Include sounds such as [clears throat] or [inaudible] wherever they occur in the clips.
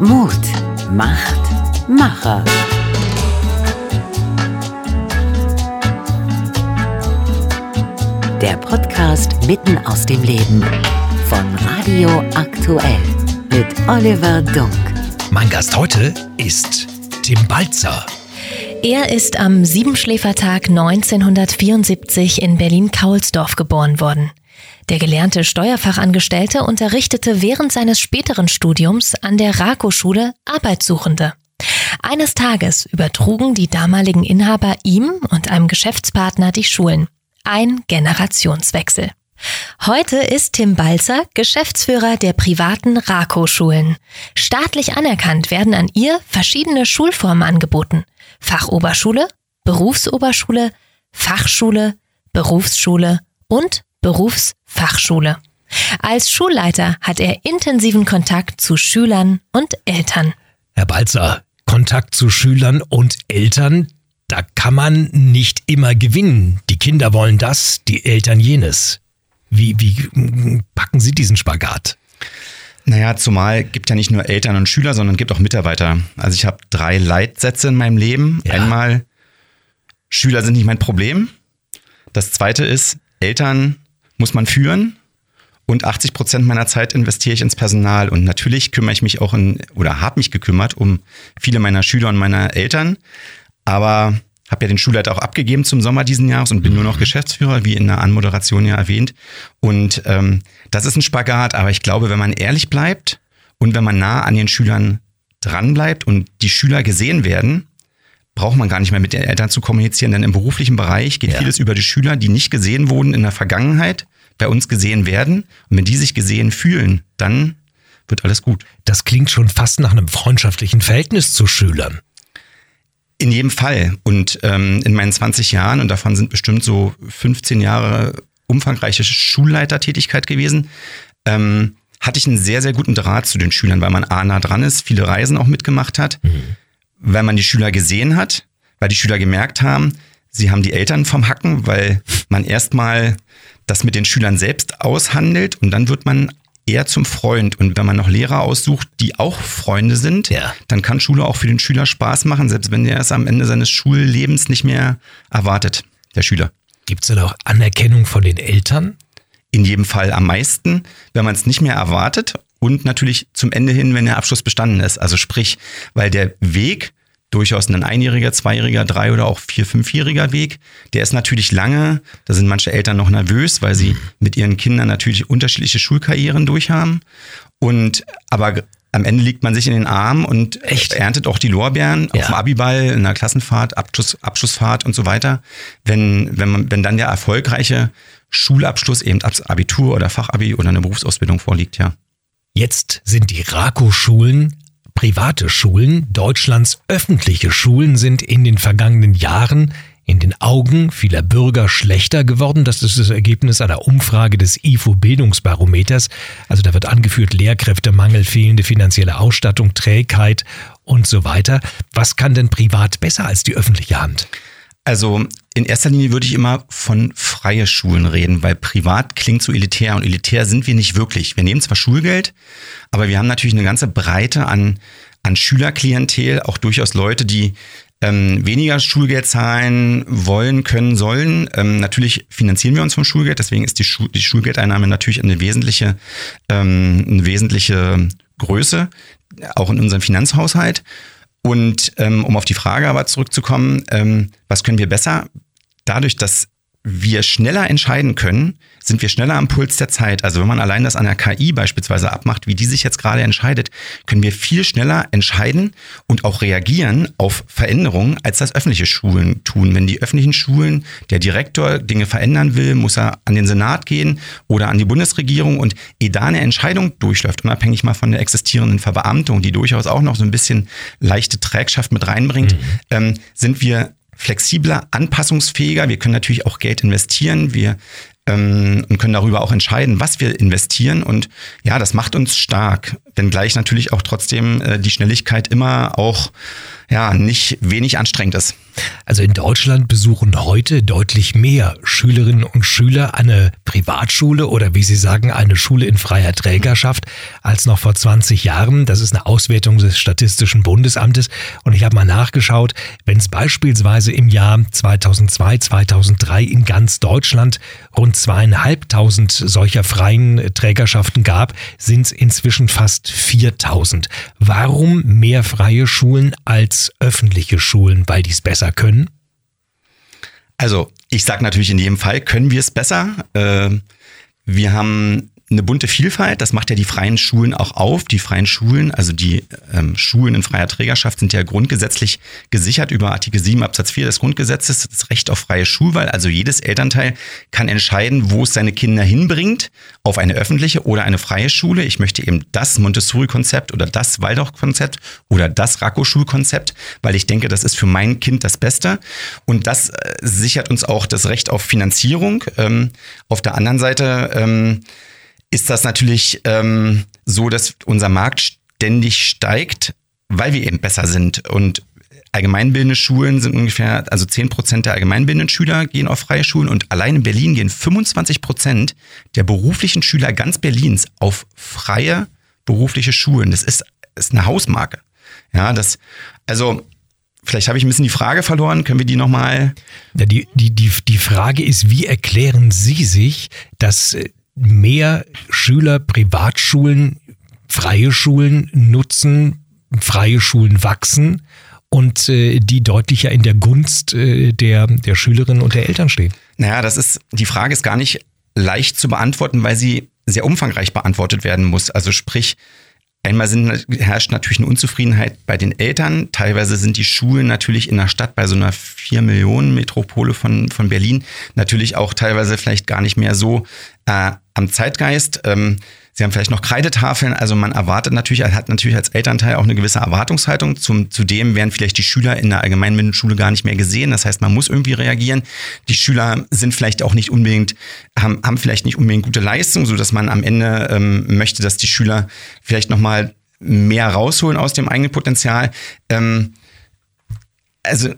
Mut macht Macher. Der Podcast mitten aus dem Leben von Radio Aktuell mit Oliver Dunk. Mein Gast heute ist Tim Balzer. Er ist am Siebenschläfertag 1974 in Berlin-Kaulsdorf geboren worden. Der gelernte Steuerfachangestellte unterrichtete während seines späteren Studiums an der Rako-Schule Arbeitssuchende. Eines Tages übertrugen die damaligen Inhaber ihm und einem Geschäftspartner die Schulen. Ein Generationswechsel. Heute ist Tim Balzer Geschäftsführer der privaten Rako-Schulen. Staatlich anerkannt werden an ihr verschiedene Schulformen angeboten. Fachoberschule, Berufsoberschule, Fachschule, Berufsschule und Berufsfachschule. Als Schulleiter hat er intensiven Kontakt zu Schülern und Eltern. Herr Balzer, Kontakt zu Schülern und Eltern, da kann man nicht immer gewinnen. Die Kinder wollen das, die Eltern jenes. Wie, wie packen Sie diesen Spagat? Naja, zumal gibt ja nicht nur Eltern und Schüler, sondern gibt auch Mitarbeiter. Also ich habe drei Leitsätze in meinem Leben. Ja. Einmal, Schüler sind nicht mein Problem. Das zweite ist, Eltern muss man führen. Und 80 Prozent meiner Zeit investiere ich ins Personal. Und natürlich kümmere ich mich auch in, oder habe mich gekümmert um viele meiner Schüler und meiner Eltern. Aber habe ja den Schulleiter auch abgegeben zum Sommer diesen Jahres und bin nur noch mhm. Geschäftsführer, wie in der Anmoderation ja erwähnt. Und ähm, das ist ein Spagat, aber ich glaube, wenn man ehrlich bleibt und wenn man nah an den Schülern dran bleibt und die Schüler gesehen werden, braucht man gar nicht mehr mit den Eltern zu kommunizieren, denn im beruflichen Bereich geht ja. vieles über die Schüler, die nicht gesehen wurden in der Vergangenheit, bei uns gesehen werden. Und wenn die sich gesehen fühlen, dann wird alles gut. Das klingt schon fast nach einem freundschaftlichen Verhältnis zu Schülern. In jedem Fall. Und ähm, in meinen 20 Jahren, und davon sind bestimmt so 15 Jahre umfangreiche Schulleitertätigkeit gewesen, ähm, hatte ich einen sehr, sehr guten Draht zu den Schülern, weil man A nah dran ist, viele Reisen auch mitgemacht hat, mhm. Weil man die Schüler gesehen hat, weil die Schüler gemerkt haben, sie haben die Eltern vom Hacken, weil man erstmal das mit den Schülern selbst aushandelt und dann wird man eher zum Freund. Und wenn man noch Lehrer aussucht, die auch Freunde sind, ja. dann kann Schule auch für den Schüler Spaß machen, selbst wenn der es am Ende seines Schullebens nicht mehr erwartet, der Schüler. Gibt es denn auch Anerkennung von den Eltern? In jedem Fall am meisten, wenn man es nicht mehr erwartet und natürlich zum Ende hin, wenn der Abschluss bestanden ist. Also sprich, weil der Weg durchaus ein einjähriger, zweijähriger, drei- oder auch vier-, fünfjähriger Weg. Der ist natürlich lange. Da sind manche Eltern noch nervös, weil sie mit ihren Kindern natürlich unterschiedliche Schulkarrieren durchhaben. Und aber am Ende liegt man sich in den Armen und Echt? erntet auch die Lorbeeren ja. auf dem Abiball, in der Klassenfahrt, Abschluss, Abschlussfahrt und so weiter. Wenn, wenn, man, wenn dann der erfolgreiche Schulabschluss eben Abitur oder Fachabi oder eine Berufsausbildung vorliegt, ja. Jetzt sind die RAKO-Schulen Private Schulen, Deutschlands öffentliche Schulen sind in den vergangenen Jahren in den Augen vieler Bürger schlechter geworden. Das ist das Ergebnis einer Umfrage des IFO Bildungsbarometers. Also da wird angeführt Lehrkräftemangel, fehlende finanzielle Ausstattung, Trägheit und so weiter. Was kann denn privat besser als die öffentliche Hand? Also in erster Linie würde ich immer von freie Schulen reden, weil privat klingt so elitär und elitär sind wir nicht wirklich. Wir nehmen zwar Schulgeld, aber wir haben natürlich eine ganze Breite an, an Schülerklientel, auch durchaus Leute, die ähm, weniger Schulgeld zahlen wollen, können, sollen. Ähm, natürlich finanzieren wir uns vom Schulgeld, deswegen ist die, Schu die Schulgeldeinnahme natürlich eine wesentliche, ähm, eine wesentliche Größe, auch in unserem Finanzhaushalt. Und ähm, um auf die Frage aber zurückzukommen, ähm, was können wir besser? Dadurch, dass wir schneller entscheiden können, sind wir schneller am Puls der Zeit. Also wenn man allein das an der KI beispielsweise abmacht, wie die sich jetzt gerade entscheidet, können wir viel schneller entscheiden und auch reagieren auf Veränderungen, als das öffentliche Schulen tun. Wenn die öffentlichen Schulen, der Direktor Dinge verändern will, muss er an den Senat gehen oder an die Bundesregierung und ehe da eine Entscheidung durchläuft, unabhängig mal von der existierenden Verbeamtung, die durchaus auch noch so ein bisschen leichte Trägschaft mit reinbringt, mhm. ähm, sind wir flexibler, anpassungsfähiger. Wir können natürlich auch Geld investieren. Wir ähm, und können darüber auch entscheiden, was wir investieren. Und ja, das macht uns stark, wenngleich natürlich auch trotzdem äh, die Schnelligkeit immer auch ja nicht wenig anstrengend ist. Also in Deutschland besuchen heute deutlich mehr Schülerinnen und Schüler eine Privatschule oder wie Sie sagen, eine Schule in freier Trägerschaft als noch vor 20 Jahren. Das ist eine Auswertung des Statistischen Bundesamtes. Und ich habe mal nachgeschaut, wenn es beispielsweise im Jahr 2002, 2003 in ganz Deutschland rund zweieinhalbtausend solcher freien Trägerschaften gab, sind es inzwischen fast 4000. Warum mehr freie Schulen als öffentliche Schulen? Weil die es besser können? Also, ich sage natürlich in jedem Fall, können wir es besser. Äh, wir haben eine bunte Vielfalt. Das macht ja die freien Schulen auch auf. Die freien Schulen, also die ähm, Schulen in freier Trägerschaft, sind ja grundgesetzlich gesichert über Artikel 7 Absatz 4 des Grundgesetzes, das Recht auf freie Schulwahl. Also jedes Elternteil kann entscheiden, wo es seine Kinder hinbringt, auf eine öffentliche oder eine freie Schule. Ich möchte eben das Montessori-Konzept oder das Waldorf-Konzept oder das Racco-Schulkonzept, weil ich denke, das ist für mein Kind das Beste. Und das äh, sichert uns auch das Recht auf Finanzierung. Ähm, auf der anderen Seite ähm, ist das natürlich ähm, so, dass unser Markt ständig steigt, weil wir eben besser sind. Und allgemeinbildende Schulen sind ungefähr, also 10 Prozent der allgemeinbildenden Schüler gehen auf freie Schulen und allein in Berlin gehen 25 Prozent der beruflichen Schüler ganz Berlins auf freie berufliche Schulen. Das ist, ist eine Hausmarke. Ja, das, also Vielleicht habe ich ein bisschen die Frage verloren. Können wir die nochmal? Ja, die, die, die, die Frage ist, wie erklären Sie sich, dass äh, mehr Schüler Privatschulen, freie Schulen nutzen, freie Schulen wachsen und äh, die deutlicher in der Gunst äh, der, der Schülerinnen und der Eltern stehen? Naja, das ist, die Frage ist gar nicht leicht zu beantworten, weil sie sehr umfangreich beantwortet werden muss. Also sprich, Einmal sind, herrscht natürlich eine Unzufriedenheit bei den Eltern. Teilweise sind die Schulen natürlich in der Stadt bei so einer vier Millionen Metropole von, von Berlin natürlich auch teilweise vielleicht gar nicht mehr so äh, am Zeitgeist. Ähm, Sie haben vielleicht noch Kreidetafeln. Also man erwartet natürlich, hat natürlich als Elternteil auch eine gewisse Erwartungshaltung. Zum, zudem werden vielleicht die Schüler in der allgemeinen Schule gar nicht mehr gesehen. Das heißt, man muss irgendwie reagieren. Die Schüler sind vielleicht auch nicht unbedingt, haben, haben vielleicht nicht unbedingt gute Leistung, so dass man am Ende ähm, möchte, dass die Schüler vielleicht nochmal mehr rausholen aus dem eigenen Potenzial. Ähm, also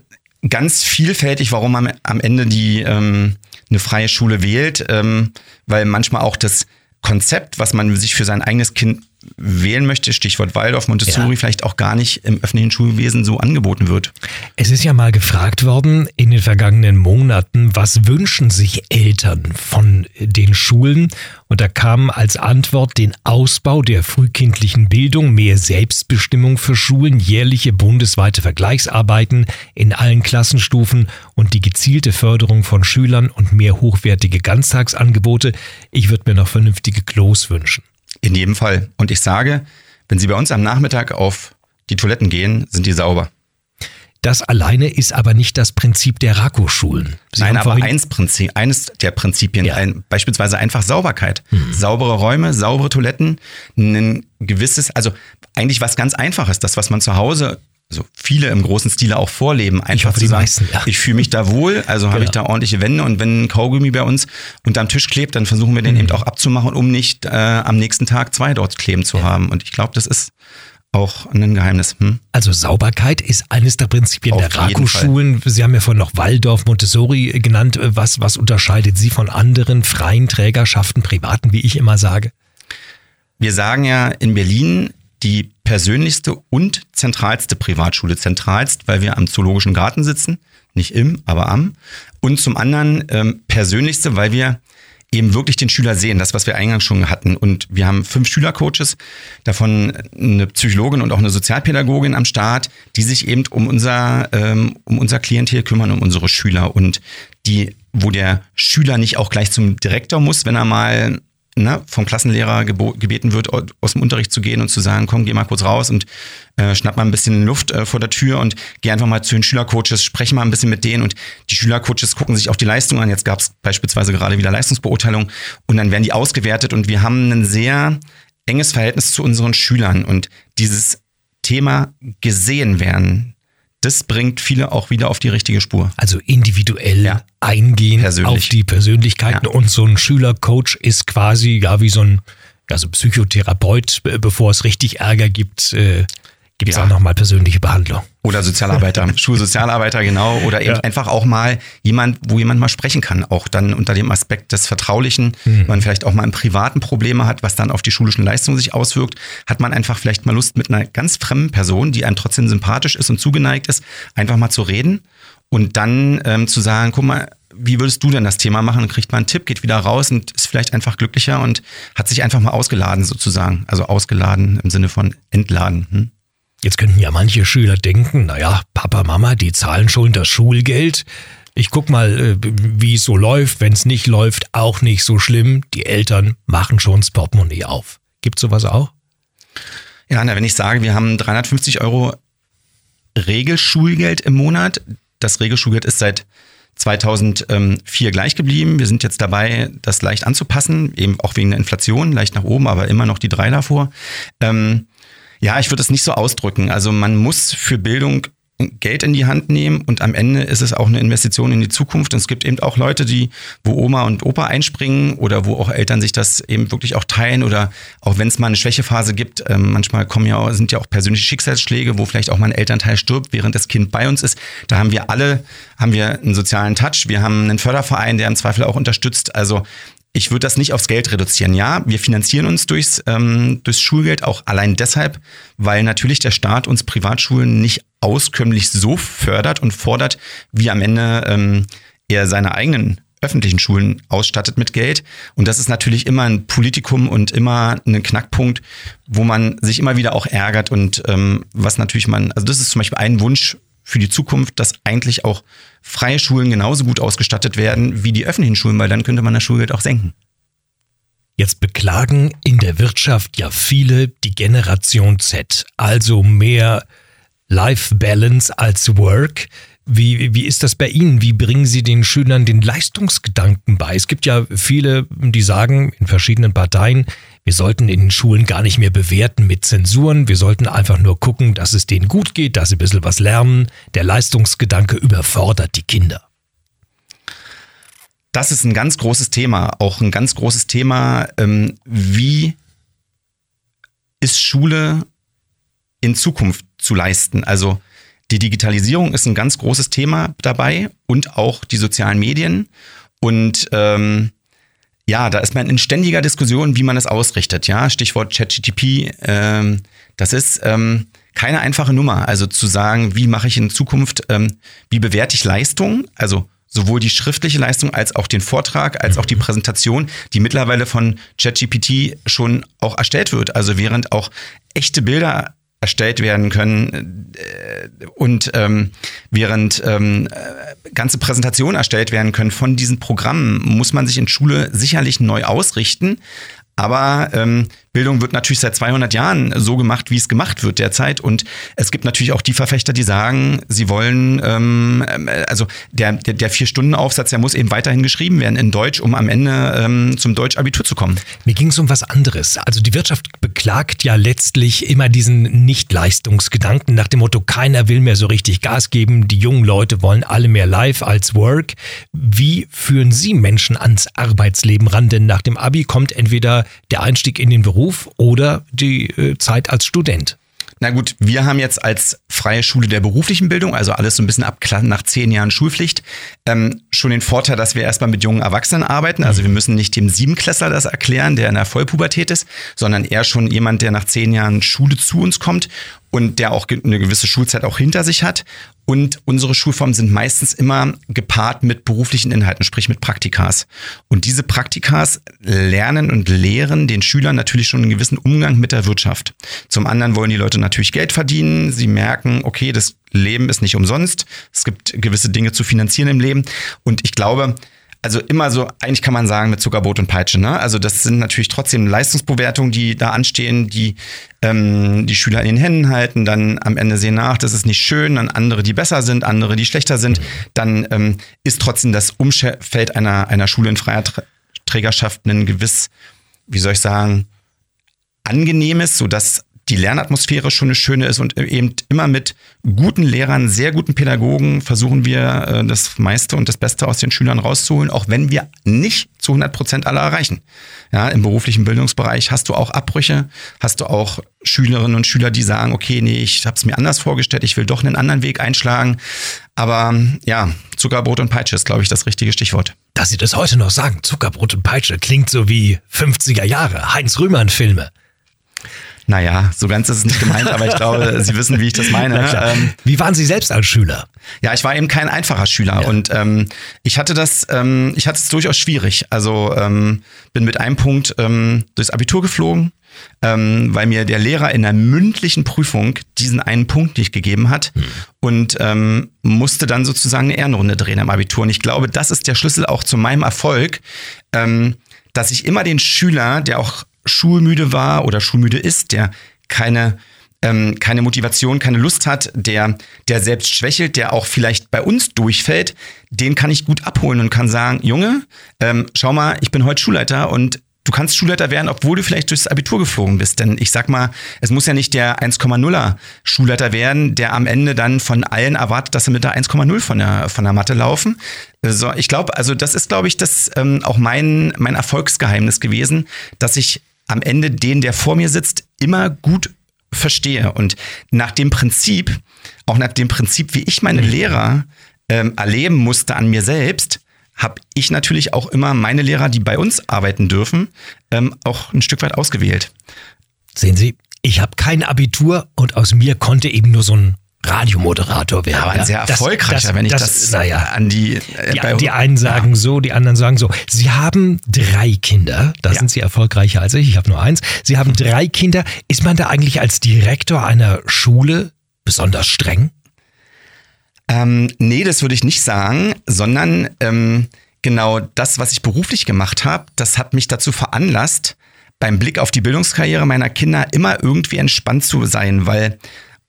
ganz vielfältig, warum man am Ende die ähm, eine freie Schule wählt, ähm, weil manchmal auch das Konzept, was man sich für sein eigenes Kind wählen möchte, Stichwort Waldorf, Montessori, ja. vielleicht auch gar nicht im öffentlichen Schulwesen so angeboten wird. Es ist ja mal gefragt worden in den vergangenen Monaten, was wünschen sich Eltern von den Schulen? Und da kam als Antwort den Ausbau der frühkindlichen Bildung, mehr Selbstbestimmung für Schulen, jährliche bundesweite Vergleichsarbeiten in allen Klassenstufen und die gezielte Förderung von Schülern und mehr hochwertige Ganztagsangebote. Ich würde mir noch vernünftige Klos wünschen. In jedem Fall. Und ich sage, wenn Sie bei uns am Nachmittag auf die Toiletten gehen, sind die sauber. Das alleine ist aber nicht das Prinzip der Rako-Schulen. Nein, aber eins Prinzip, eines der Prinzipien, ja. ein, beispielsweise einfach Sauberkeit. Hm. Saubere Räume, saubere Toiletten, ein gewisses, also eigentlich was ganz Einfaches, das, was man zu Hause also viele im großen Stile auch vorleben, einfach ich zu sagen, meisten, ja. ich fühle mich da wohl, also genau. habe ich da ordentliche Wände und wenn ein Kaugummi bei uns unterm Tisch klebt, dann versuchen wir den mhm. eben auch abzumachen, um nicht äh, am nächsten Tag zwei dort kleben zu ja. haben. Und ich glaube, das ist auch ein Geheimnis. Hm? Also Sauberkeit ist eines der Prinzipien Auf der Raku-Schulen. Sie haben ja vorhin noch Waldorf, Montessori genannt. Was, was unterscheidet Sie von anderen freien Trägerschaften, privaten, wie ich immer sage? Wir sagen ja in Berlin, die persönlichste und zentralste Privatschule. Zentralst, weil wir am Zoologischen Garten sitzen, nicht im, aber am. Und zum anderen ähm, persönlichste, weil wir eben wirklich den Schüler sehen, das, was wir eingangs schon hatten. Und wir haben fünf Schülercoaches, davon eine Psychologin und auch eine Sozialpädagogin am Start, die sich eben um unser, ähm, um unser Klientel kümmern, um unsere Schüler und die, wo der Schüler nicht auch gleich zum Direktor muss, wenn er mal ne, vom Klassenlehrer gebeten wird, aus dem Unterricht zu gehen und zu sagen, komm, geh mal kurz raus und äh, schnapp mal ein bisschen Luft äh, vor der Tür und geh einfach mal zu den Schülercoaches, spreche mal ein bisschen mit denen. Und die Schülercoaches gucken sich auch die Leistung an. Jetzt gab es beispielsweise gerade wieder Leistungsbeurteilung. Und dann werden die ausgewertet. Und wir haben ein sehr enges Verhältnis zu unseren Schülern. Und dieses Thema gesehen werden, das bringt viele auch wieder auf die richtige Spur. Also individuell ja. eingehen Persönlich. auf die Persönlichkeiten. Ja. Und so ein Schülercoach ist quasi ja wie so ein also Psychotherapeut, bevor es richtig Ärger gibt, äh, Gibt es ja. auch nochmal persönliche Behandlung. Oder Sozialarbeiter, [laughs] Schulsozialarbeiter, genau. Oder eben ja. einfach auch mal jemand, wo jemand mal sprechen kann. Auch dann unter dem Aspekt des Vertraulichen, mhm. man vielleicht auch mal im privaten Probleme hat, was dann auf die schulischen Leistungen sich auswirkt, hat man einfach vielleicht mal Lust mit einer ganz fremden Person, die einem trotzdem sympathisch ist und zugeneigt ist, einfach mal zu reden und dann ähm, zu sagen, guck mal, wie würdest du denn das Thema machen? Und kriegt man einen Tipp, geht wieder raus und ist vielleicht einfach glücklicher und hat sich einfach mal ausgeladen sozusagen. Also ausgeladen im Sinne von entladen. Hm? Jetzt könnten ja manche Schüler denken, naja, Papa, Mama, die zahlen schon das Schulgeld. Ich guck mal, äh, wie es so läuft. Wenn es nicht läuft, auch nicht so schlimm. Die Eltern machen schon das Portemonnaie auf. Gibt sowas auch? Ja, na, wenn ich sage, wir haben 350 Euro Regelschulgeld im Monat. Das Regelschulgeld ist seit 2004 gleich geblieben. Wir sind jetzt dabei, das leicht anzupassen, eben auch wegen der Inflation, leicht nach oben, aber immer noch die drei davor. Ähm, ja, ich würde es nicht so ausdrücken. Also man muss für Bildung Geld in die Hand nehmen und am Ende ist es auch eine Investition in die Zukunft. Und es gibt eben auch Leute, die, wo Oma und Opa einspringen oder wo auch Eltern sich das eben wirklich auch teilen oder auch wenn es mal eine Schwächephase gibt, äh, manchmal kommen ja, sind ja auch persönliche Schicksalsschläge, wo vielleicht auch mal ein Elternteil stirbt, während das Kind bei uns ist. Da haben wir alle, haben wir einen sozialen Touch. Wir haben einen Förderverein, der im Zweifel auch unterstützt. Also ich würde das nicht aufs Geld reduzieren. Ja, wir finanzieren uns durchs, ähm, durchs Schulgeld auch allein deshalb, weil natürlich der Staat uns Privatschulen nicht auskömmlich so fördert und fordert, wie am Ende ähm, er seine eigenen öffentlichen Schulen ausstattet mit Geld. Und das ist natürlich immer ein Politikum und immer ein Knackpunkt, wo man sich immer wieder auch ärgert und ähm, was natürlich man, also das ist zum Beispiel ein Wunsch für die Zukunft, dass eigentlich auch freie Schulen genauso gut ausgestattet werden wie die öffentlichen Schulen, weil dann könnte man das Schulgeld auch senken. Jetzt beklagen in der Wirtschaft ja viele die Generation Z, also mehr Life Balance als Work. Wie, wie ist das bei Ihnen? Wie bringen Sie den Schülern den Leistungsgedanken bei? Es gibt ja viele, die sagen in verschiedenen Parteien, wir sollten in den Schulen gar nicht mehr bewerten mit Zensuren. Wir sollten einfach nur gucken, dass es denen gut geht, dass sie ein bisschen was lernen. Der Leistungsgedanke überfordert die Kinder. Das ist ein ganz großes Thema. Auch ein ganz großes Thema, ähm, wie ist Schule in Zukunft zu leisten? Also die Digitalisierung ist ein ganz großes Thema dabei und auch die sozialen Medien. Und ähm, ja, da ist man in ständiger Diskussion, wie man es ausrichtet. Ja, Stichwort ChatGTP. Ähm, das ist ähm, keine einfache Nummer. Also zu sagen, wie mache ich in Zukunft, ähm, wie bewerte ich Leistung? Also sowohl die schriftliche Leistung als auch den Vortrag, als auch die Präsentation, die mittlerweile von ChatGPT schon auch erstellt wird. Also während auch echte Bilder erstellt werden können äh, und ähm, während ähm, äh, ganze Präsentationen erstellt werden können von diesen Programmen, muss man sich in Schule sicherlich neu ausrichten. Aber ähm, Bildung wird natürlich seit 200 Jahren so gemacht, wie es gemacht wird derzeit. Und es gibt natürlich auch die Verfechter, die sagen, sie wollen, ähm, äh, also der, der, der Vier-Stunden-Aufsatz, der muss eben weiterhin geschrieben werden in Deutsch, um am Ende ähm, zum Deutsch-Abitur zu kommen. Mir ging es um was anderes. Also die Wirtschaft beklagt ja letztlich immer diesen Nicht-Leistungsgedanken nach dem Motto, keiner will mehr so richtig Gas geben, die jungen Leute wollen alle mehr live als Work. Wie führen Sie Menschen ans Arbeitsleben ran? Denn nach dem Abi kommt entweder der Einstieg in den Beruf Beruf oder die äh, Zeit als Student? Na gut, wir haben jetzt als freie Schule der beruflichen Bildung, also alles so ein bisschen ab nach zehn Jahren Schulpflicht, ähm, schon den Vorteil, dass wir erstmal mit jungen Erwachsenen arbeiten. Also wir müssen nicht dem Siebenklässler das erklären, der in der Vollpubertät ist, sondern eher schon jemand, der nach zehn Jahren Schule zu uns kommt und der auch eine gewisse Schulzeit auch hinter sich hat. Und unsere Schulformen sind meistens immer gepaart mit beruflichen Inhalten, sprich mit Praktikas. Und diese Praktikas lernen und lehren den Schülern natürlich schon einen gewissen Umgang mit der Wirtschaft. Zum anderen wollen die Leute natürlich Geld verdienen. Sie merken, okay, das Leben ist nicht umsonst. Es gibt gewisse Dinge zu finanzieren im Leben. Und ich glaube, also immer so, eigentlich kann man sagen, mit Zuckerbrot und Peitsche. Ne? Also das sind natürlich trotzdem Leistungsbewertungen, die da anstehen, die ähm, die Schüler in den Händen halten, dann am Ende sehen nach, das ist nicht schön, dann andere, die besser sind, andere, die schlechter sind. Dann ähm, ist trotzdem das Umfeld einer, einer Schule in freier Trägerschaft ein gewiss, wie soll ich sagen, angenehmes, sodass die Lernatmosphäre schon eine schöne ist und eben immer mit guten Lehrern, sehr guten Pädagogen versuchen wir äh, das meiste und das Beste aus den Schülern rauszuholen, auch wenn wir nicht zu 100 Prozent alle erreichen. Ja, im beruflichen Bildungsbereich hast du auch Abbrüche, hast du auch Schülerinnen und Schüler, die sagen, okay, nee, ich habe es mir anders vorgestellt, ich will doch einen anderen Weg einschlagen. Aber ja, Zuckerbrot und Peitsche ist, glaube ich, das richtige Stichwort. Dass Sie das heute noch sagen, Zuckerbrot und Peitsche, klingt so wie 50er Jahre, Heinz-Rühmann-Filme. Naja, so ganz ist es nicht gemeint, aber ich glaube, [laughs] Sie wissen, wie ich das meine. Ähm, wie waren Sie selbst als Schüler? Ja, ich war eben kein einfacher Schüler ja. und ähm, ich hatte das, ähm, ich hatte es durchaus schwierig. Also ähm, bin mit einem Punkt ähm, durchs Abitur geflogen, ähm, weil mir der Lehrer in der mündlichen Prüfung diesen einen Punkt nicht gegeben hat hm. und musste dann sozusagen eine Ehrenrunde drehen am Abitur. Und ich glaube, das ist der Schlüssel auch zu meinem Erfolg, dass ich immer den Schüler, der auch schulmüde war oder schulmüde ist, der keine ähm, keine Motivation, keine Lust hat, der, der selbst schwächelt, der auch vielleicht bei uns durchfällt, den kann ich gut abholen und kann sagen, Junge, ähm, schau mal, ich bin heute Schulleiter und du kannst Schulleiter werden, obwohl du vielleicht durchs Abitur geflogen bist. Denn ich sag mal, es muss ja nicht der 1,0er Schulleiter werden, der am Ende dann von allen erwartet, dass sie mit der 1,0 von der, von der Matte laufen. So, ich glaube, also das ist, glaube ich, das ähm, auch mein, mein Erfolgsgeheimnis gewesen, dass ich am Ende den, der vor mir sitzt, immer gut verstehe. Und nach dem Prinzip, auch nach dem Prinzip, wie ich meine mhm. Lehrer ähm, erleben musste an mir selbst, habe ich natürlich auch immer meine Lehrer, die bei uns arbeiten dürfen, ähm, auch ein Stück weit ausgewählt. Sehen Sie, ich habe kein Abitur und aus mir konnte eben nur so ein Radiomoderator werden. Aber ein sehr erfolgreicher, das, wenn ich das, das naja, an die, äh, die, die einen sagen ja. so, die anderen sagen so. Sie haben drei Kinder, da ja. sind Sie erfolgreicher als ich, ich habe nur eins. Sie haben drei Kinder. Ist man da eigentlich als Direktor einer Schule besonders streng? Ähm, nee, das würde ich nicht sagen, sondern ähm, genau das, was ich beruflich gemacht habe, das hat mich dazu veranlasst, beim Blick auf die Bildungskarriere meiner Kinder immer irgendwie entspannt zu sein, weil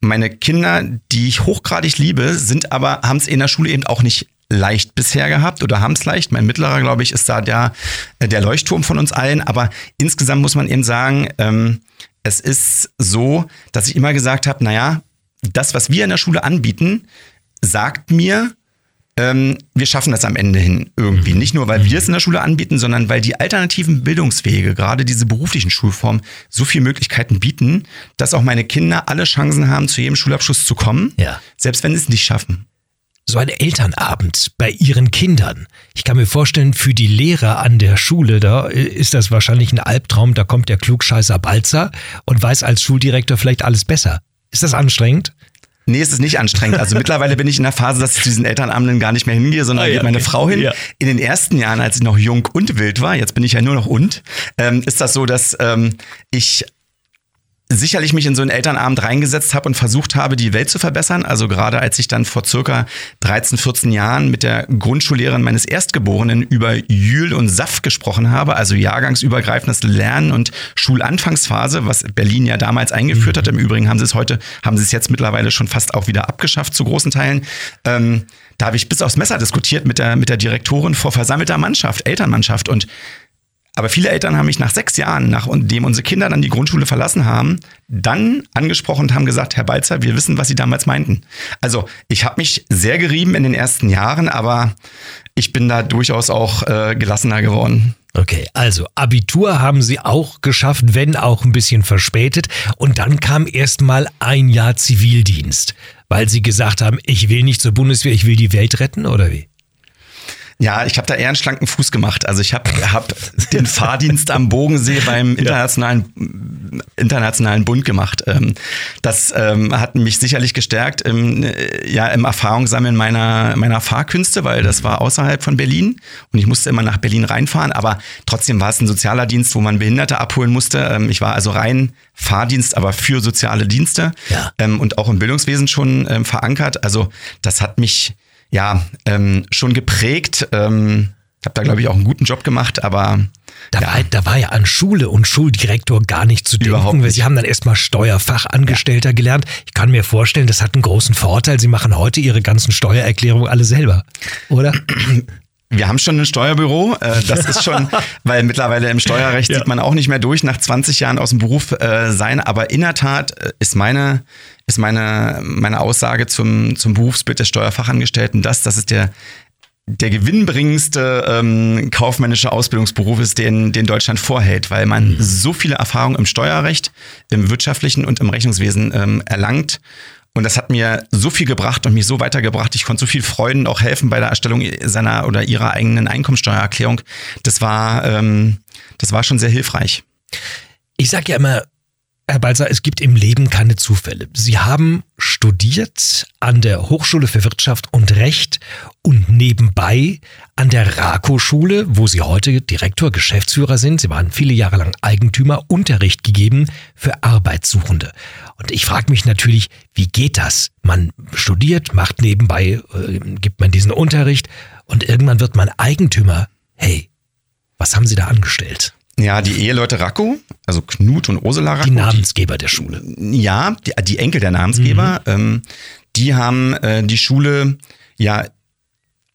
meine Kinder, die ich hochgradig liebe, sind aber, haben es in der Schule eben auch nicht leicht bisher gehabt oder haben es leicht. Mein mittlerer, glaube ich, ist da der, äh, der Leuchtturm von uns allen. Aber insgesamt muss man eben sagen, ähm, es ist so, dass ich immer gesagt habe, naja, das, was wir in der Schule anbieten, sagt mir, ähm, wir schaffen das am Ende hin irgendwie. Mhm. Nicht nur, weil wir es in der Schule anbieten, sondern weil die alternativen Bildungswege, gerade diese beruflichen Schulformen, so viele Möglichkeiten bieten, dass auch meine Kinder alle Chancen haben, zu jedem Schulabschluss zu kommen, ja. selbst wenn sie es nicht schaffen. So ein Elternabend bei ihren Kindern. Ich kann mir vorstellen, für die Lehrer an der Schule, da ist das wahrscheinlich ein Albtraum, da kommt der Klugscheißer Balzer und weiß als Schuldirektor vielleicht alles besser. Ist das anstrengend? Nee, es ist nicht anstrengend. Also mittlerweile bin ich in der Phase, dass ich zu diesen Elternabenden gar nicht mehr hingehe, sondern ah, ja, geht meine okay. Frau hin. Ja. In den ersten Jahren, als ich noch jung und wild war, jetzt bin ich ja nur noch und, ähm, ist das so, dass ähm, ich sicherlich mich in so einen Elternabend reingesetzt habe und versucht habe, die Welt zu verbessern. Also gerade als ich dann vor circa 13, 14 Jahren mit der Grundschullehrerin meines Erstgeborenen über Jül und Saft gesprochen habe, also jahrgangsübergreifendes Lernen und Schulanfangsphase, was Berlin ja damals eingeführt mhm. hat. Im Übrigen haben sie es heute, haben sie es jetzt mittlerweile schon fast auch wieder abgeschafft zu großen Teilen. Ähm, da habe ich bis aufs Messer diskutiert mit der, mit der Direktorin vor versammelter Mannschaft, Elternmannschaft und aber viele Eltern haben mich nach sechs Jahren, nachdem unsere Kinder dann die Grundschule verlassen haben, dann angesprochen und haben gesagt, Herr Balzer, wir wissen, was Sie damals meinten. Also ich habe mich sehr gerieben in den ersten Jahren, aber ich bin da durchaus auch äh, gelassener geworden. Okay, also Abitur haben Sie auch geschafft, wenn auch ein bisschen verspätet. Und dann kam erst mal ein Jahr Zivildienst, weil Sie gesagt haben, ich will nicht zur Bundeswehr, ich will die Welt retten, oder wie? Ja, ich habe da eher einen schlanken Fuß gemacht. Also ich habe hab den Fahrdienst am Bodensee beim internationalen, internationalen Bund gemacht. Ähm, das ähm, hat mich sicherlich gestärkt im, ja, im Erfahrungssammeln meiner, meiner Fahrkünste, weil das war außerhalb von Berlin und ich musste immer nach Berlin reinfahren. Aber trotzdem war es ein sozialer Dienst, wo man Behinderte abholen musste. Ähm, ich war also rein Fahrdienst, aber für soziale Dienste ja. und auch im Bildungswesen schon verankert. Also das hat mich ja, ähm, schon geprägt. Ähm, habe da, glaube ich, auch einen guten Job gemacht, aber. Da, ja. war, da war ja an Schule und Schuldirektor gar nicht zu denken, Überhaupt nicht. weil Sie haben dann erstmal Steuerfachangestellter ja. gelernt. Ich kann mir vorstellen, das hat einen großen Vorteil. Sie machen heute Ihre ganzen Steuererklärungen alle selber, oder? [clears throat] Wir haben schon ein Steuerbüro. Äh, das ist schon, [laughs] weil mittlerweile im Steuerrecht ja. sieht man auch nicht mehr durch nach 20 Jahren aus dem Beruf äh, sein. Aber in der Tat äh, ist meine, ist meine, meine Aussage zum, zum Berufsbild des Steuerfachangestellten das, dass es der der gewinnbringendste ähm, kaufmännische Ausbildungsberuf ist, den, den Deutschland vorhält, weil man mhm. so viele Erfahrungen im Steuerrecht, im wirtschaftlichen und im Rechnungswesen ähm, erlangt. Und das hat mir so viel gebracht und mich so weitergebracht. Ich konnte so viel Freunden auch helfen bei der Erstellung seiner oder ihrer eigenen Einkommensteuererklärung. Das war, ähm, das war schon sehr hilfreich. Ich sage ja immer, Herr Balzer, es gibt im Leben keine Zufälle. Sie haben studiert an der Hochschule für Wirtschaft und Recht und nebenbei an der RAKO-Schule, wo Sie heute Direktor, Geschäftsführer sind. Sie waren viele Jahre lang Eigentümer, Unterricht gegeben für Arbeitssuchende. Und ich frage mich natürlich, wie geht das? Man studiert, macht nebenbei, äh, gibt man diesen Unterricht und irgendwann wird man Eigentümer. Hey, was haben Sie da angestellt? Ja, die Eheleute Racco, also Knut und Ursula Racco. Die Namensgeber der Schule. Ja, die, die Enkel der Namensgeber. Mhm. Ähm, die haben äh, die Schule ja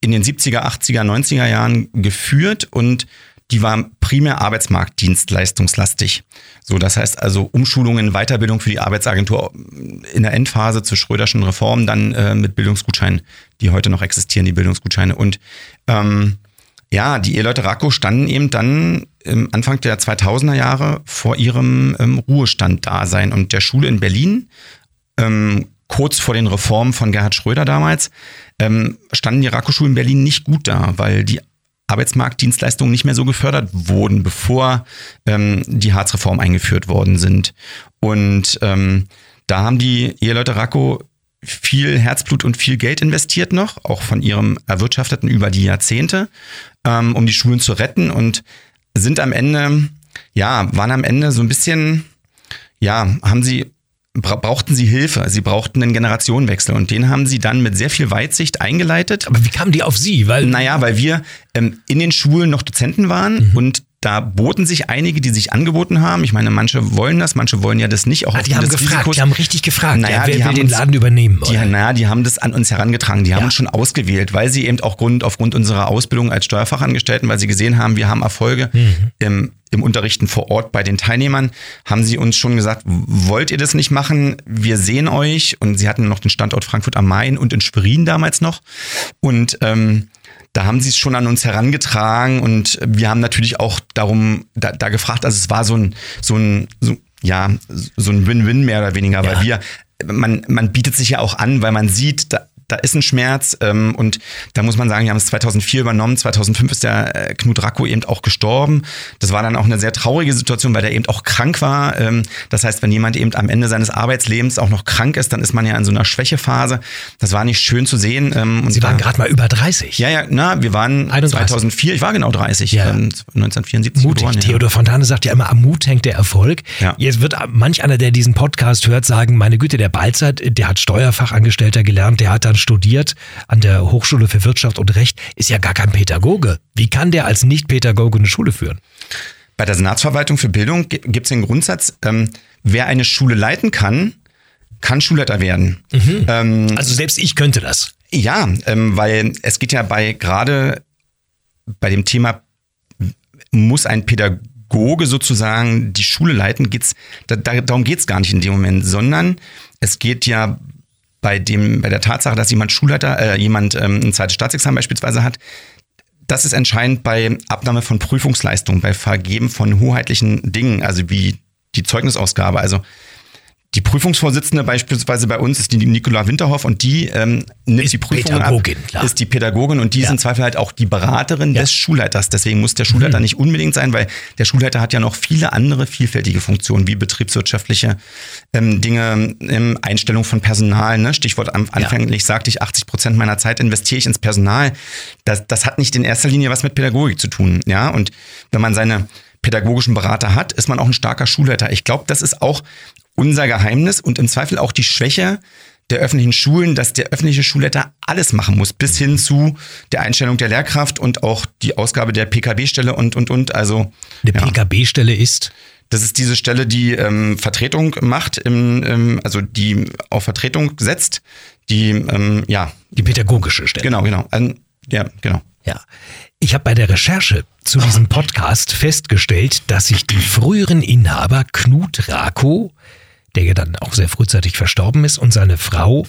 in den 70er, 80er, 90er Jahren geführt und die war primär Arbeitsmarktdienstleistungslastig. So, das heißt also Umschulungen, Weiterbildung für die Arbeitsagentur in der Endphase zur Schröderschen Reform, dann äh, mit Bildungsgutscheinen, die heute noch existieren, die Bildungsgutscheine. Und ähm, ja, die Eheleute Racco standen eben dann im Anfang der 2000er Jahre vor ihrem ähm, Ruhestand-Dasein und der Schule in Berlin, ähm, kurz vor den Reformen von Gerhard Schröder damals, ähm, standen die Racco-Schulen in Berlin nicht gut da, weil die Arbeitsmarktdienstleistungen nicht mehr so gefördert wurden, bevor ähm, die Harzreform eingeführt worden sind. Und ähm, da haben die Eheleute Racco viel Herzblut und viel Geld investiert noch, auch von ihrem Erwirtschafteten über die Jahrzehnte, ähm, um die Schulen zu retten und sind am Ende, ja, waren am Ende so ein bisschen, ja, haben sie brauchten sie Hilfe, sie brauchten einen Generationenwechsel und den haben sie dann mit sehr viel Weitsicht eingeleitet. Aber wie kamen die auf Sie? Weil naja, weil wir ähm, in den Schulen noch Dozenten waren mhm. und da boten sich einige, die sich angeboten haben. Ich meine, manche wollen das, manche wollen ja das nicht. Auch ah, die haben gefragt, Risikos. die haben richtig gefragt. Naja, wer die will den Laden übernehmen? Die, naja, die haben das an uns herangetragen. Die haben ja. uns schon ausgewählt, weil sie eben auch Grund, aufgrund unserer Ausbildung als Steuerfachangestellten, weil sie gesehen haben, wir haben Erfolge mhm. im, im Unterrichten vor Ort bei den Teilnehmern, haben sie uns schon gesagt, wollt ihr das nicht machen? Wir sehen euch. Und sie hatten noch den Standort Frankfurt am Main und in Schwerin damals noch. Und ähm, da haben sie es schon an uns herangetragen und wir haben natürlich auch darum da, da gefragt, also es war so ein, so ein, so, ja, so ein Win-Win mehr oder weniger, ja. weil wir, man, man bietet sich ja auch an, weil man sieht, da, da ist ein Schmerz ähm, und da muss man sagen, wir haben es 2004 übernommen, 2005 ist der äh, Knut Racco eben auch gestorben. Das war dann auch eine sehr traurige Situation, weil der eben auch krank war. Ähm, das heißt, wenn jemand eben am Ende seines Arbeitslebens auch noch krank ist, dann ist man ja in so einer Schwächephase. Das war nicht schön zu sehen. Ähm, und Sie waren gerade mal über 30. Ja, ja, na, wir waren 31. 2004, ich war genau 30, ja. ähm, 1974 Mutig. Geboren, ja. Theodor Fontane sagt ja immer, am Mut hängt der Erfolg. Ja. Jetzt wird manch einer, der diesen Podcast hört, sagen, meine Güte, der Balzert, der hat Steuerfachangestellter gelernt, der hat dann studiert an der Hochschule für Wirtschaft und Recht, ist ja gar kein Pädagoge. Wie kann der als Nicht-Pädagoge eine Schule führen? Bei der Senatsverwaltung für Bildung gibt es den Grundsatz, ähm, wer eine Schule leiten kann, kann Schulleiter werden. Mhm. Ähm, also selbst ich könnte das. Ja, ähm, weil es geht ja bei gerade bei dem Thema muss ein Pädagoge sozusagen die Schule leiten, geht's, da, da, darum geht es gar nicht in dem Moment, sondern es geht ja bei dem, bei der Tatsache, dass jemand Schulleiter, äh, jemand ähm, ein zweites Staatsexamen beispielsweise hat, das ist entscheidend bei Abnahme von Prüfungsleistungen, bei Vergeben von hoheitlichen Dingen, also wie die Zeugnisausgabe. Also die Prüfungsvorsitzende beispielsweise bei uns ist die Nicola Winterhoff und die ähm, nimmt ist die Prüfung Pädagogin, ab, klar. ist die Pädagogin und die ja. ist im Zweifel halt auch die Beraterin ja. des Schulleiters. Deswegen muss der Schulleiter mhm. nicht unbedingt sein, weil der Schulleiter hat ja noch viele andere vielfältige Funktionen, wie betriebswirtschaftliche ähm, Dinge, ähm, Einstellung von Personal. Ne? Stichwort anfänglich ja. sagte ich, 80 Prozent meiner Zeit investiere ich ins Personal. Das, das hat nicht in erster Linie was mit Pädagogik zu tun. Ja, und wenn man seine pädagogischen Berater hat, ist man auch ein starker Schulleiter. Ich glaube, das ist auch unser Geheimnis und im Zweifel auch die Schwäche der öffentlichen Schulen, dass der öffentliche Schulleiter alles machen muss, bis hin zu der Einstellung der Lehrkraft und auch die Ausgabe der PKB-Stelle und, und, und. Also, eine ja. PKB-Stelle ist? Das ist diese Stelle, die ähm, Vertretung macht, im, ähm, also die auf Vertretung setzt, die, ähm, ja. Die pädagogische Stelle. Genau, genau. Ähm, ja, genau. Ja. Ich habe bei der Recherche zu diesem Podcast festgestellt, dass sich die früheren Inhaber Knut Rako der ja dann auch sehr frühzeitig verstorben ist, und seine Frau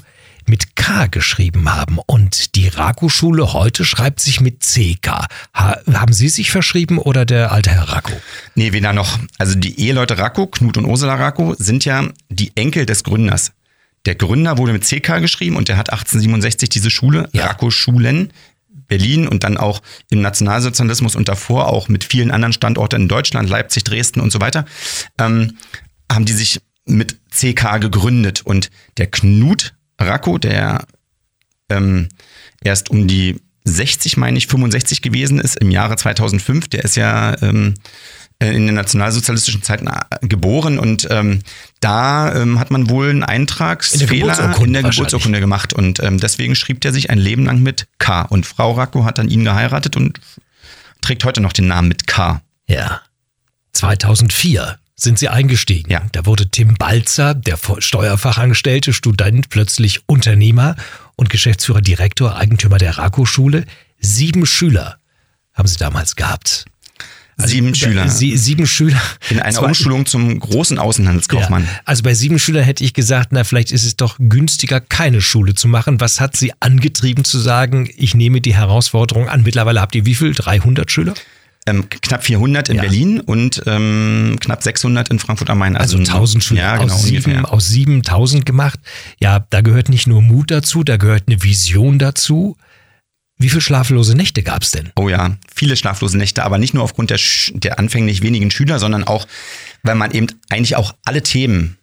mit K geschrieben haben und die Rako-Schule heute schreibt sich mit CK. Ha haben Sie sich verschrieben oder der alte Herr Rako? Nee, weder noch. Also die Eheleute Rako, Knut und Ursula Rako, sind ja die Enkel des Gründers. Der Gründer wurde mit CK geschrieben und der hat 1867 diese Schule, Ja. Rako-Schulen, Berlin und dann auch im Nationalsozialismus und davor auch mit vielen anderen Standorten in Deutschland, Leipzig, Dresden und so weiter, ähm, haben die sich mit CK gegründet. Und der Knut Rako, der ähm, erst um die 60, meine ich, 65 gewesen ist im Jahre 2005, der ist ja ähm, äh, in den nationalsozialistischen Zeiten äh, geboren und ähm, da ähm, hat man wohl einen Eintragsfehler in der. Geburtsurkunde gemacht und ähm, deswegen schrieb er sich ein Leben lang mit K und Frau Racco hat dann ihn geheiratet und trägt heute noch den Namen mit K. Ja. 2004 sind Sie eingestiegen. Ja. Da wurde Tim Balzer, der Steuerfachangestellte, Student, plötzlich Unternehmer und Geschäftsführer, Direktor, Eigentümer der Rako-Schule. Sieben Schüler haben Sie damals gehabt. Sieben Schüler Sie, sieben Schüler. in einer Zwei- Umschulung zum großen Außenhandelskaufmann. Ja, also bei sieben Schülern hätte ich gesagt, na, vielleicht ist es doch günstiger, keine Schule zu machen. Was hat Sie angetrieben zu sagen, ich nehme die Herausforderung an? Mittlerweile habt ihr wie viel? 300 Schüler? Ähm, knapp 400 in Ja. Berlin und ähm, knapp 600 in Frankfurt am Main. Also 1000 Schüler Ja, genau, aus, sieben, aus 7000 gemacht. Ja, da gehört nicht nur Mut dazu, da gehört eine Vision dazu. Wie viele schlaflose Nächte gab es denn? Oh ja, viele schlaflose Nächte, aber nicht nur aufgrund der, der anfänglich wenigen Schüler, sondern auch, weil man eben eigentlich auch alle Themen,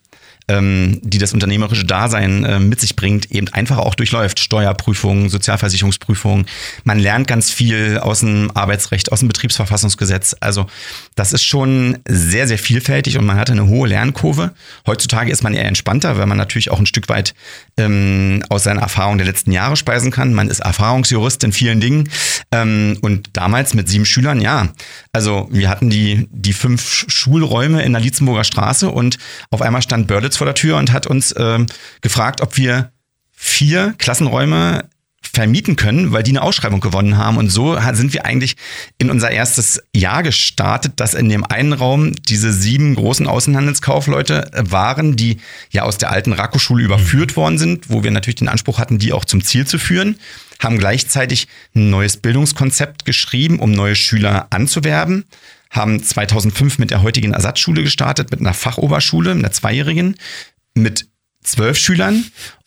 ähm, die das unternehmerische Dasein äh, mit sich bringt, eben einfach auch durchläuft. Steuerprüfungen, Sozialversicherungsprüfungen. Man lernt ganz viel aus dem Arbeitsrecht, aus dem Betriebsverfassungsgesetz. Also das ist schon sehr, sehr vielfältig und man hatte eine hohe Lernkurve. Heutzutage ist man eher entspannter, weil man natürlich auch ein Stück weit ähm, aus seiner Erfahrung der letzten Jahre speisen kann. Man ist Erfahrungsjurist in vielen Dingen. Ähm, und damals mit sieben Schülern, ja. Also wir hatten die, die fünf Schulräume in der Lietzenburger Straße und auf einmal stand Börlitz vor der Tür und hat uns ähm, gefragt, ob wir vier Klassenräume vermieten können, weil die eine Ausschreibung gewonnen haben. Und so sind wir eigentlich in unser erstes Jahr gestartet, dass in dem einen Raum diese sieben großen Außenhandelskaufleute waren, die ja aus der alten Rako-Schule überführt worden sind, wo wir natürlich den Anspruch hatten, die auch zum Ziel zu führen, haben gleichzeitig ein neues Bildungskonzept geschrieben, um neue Schüler anzuwerben, haben 2005 mit der heutigen Ersatzschule gestartet, mit einer Fachoberschule, einer zweijährigen, mit zwölf Schülern.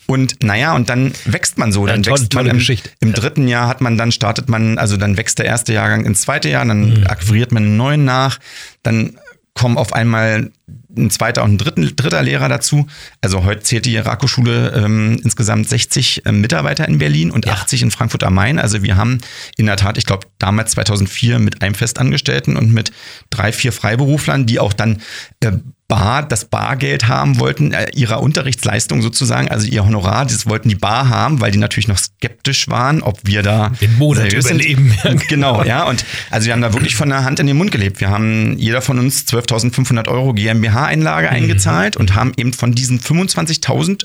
Und naja, und dann wächst man so. Ja, Dann tolle- wächst man im, Geschichte. im dritten Jahr hat man, dann startet man, also dann wächst der erste Jahrgang ins zweite Jahr, dann akquiriert man einen neuen nach, dann kommen auf einmal ein zweiter und ein dritten, dritter Lehrer dazu. Also heute zählt die Rako-Schule ähm, insgesamt 60 ähm, Mitarbeiter in Berlin und 80 in Frankfurt am Main. Also wir haben in der Tat, ich glaube damals 2004 mit einem Festangestellten und mit drei, vier Freiberuflern, die auch dann äh, Bar, das Bargeld haben wollten, äh, ihrer Unterrichtsleistung sozusagen, also ihr Honorar, das wollten die Bar haben, weil die natürlich noch skeptisch waren, ob wir da Den Monat seriös sind. überleben. Ja, [laughs] Genau, ja. Und also wir haben da wirklich von der Hand in den Mund gelebt. Wir haben jeder von uns 12.500 Euro GmbH-Einlage eingezahlt und haben eben von diesen 25.000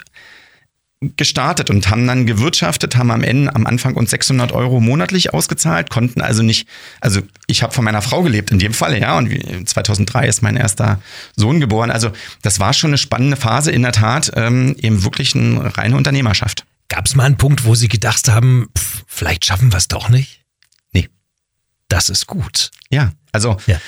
gestartet und haben dann gewirtschaftet, haben am Ende am Anfang uns 600 Euro monatlich ausgezahlt, konnten also nicht, also ich habe von meiner Frau gelebt in dem Falle, ja, und wie- 2003 ist mein erster Sohn geboren. Also das war schon eine spannende Phase in der Tat, ähm, eben wirklich eine reine Unternehmerschaft. Gab es mal einen Punkt, wo Sie gedacht haben, pff, vielleicht schaffen wir es doch nicht? Nee. Das ist gut. Ja, also Ja.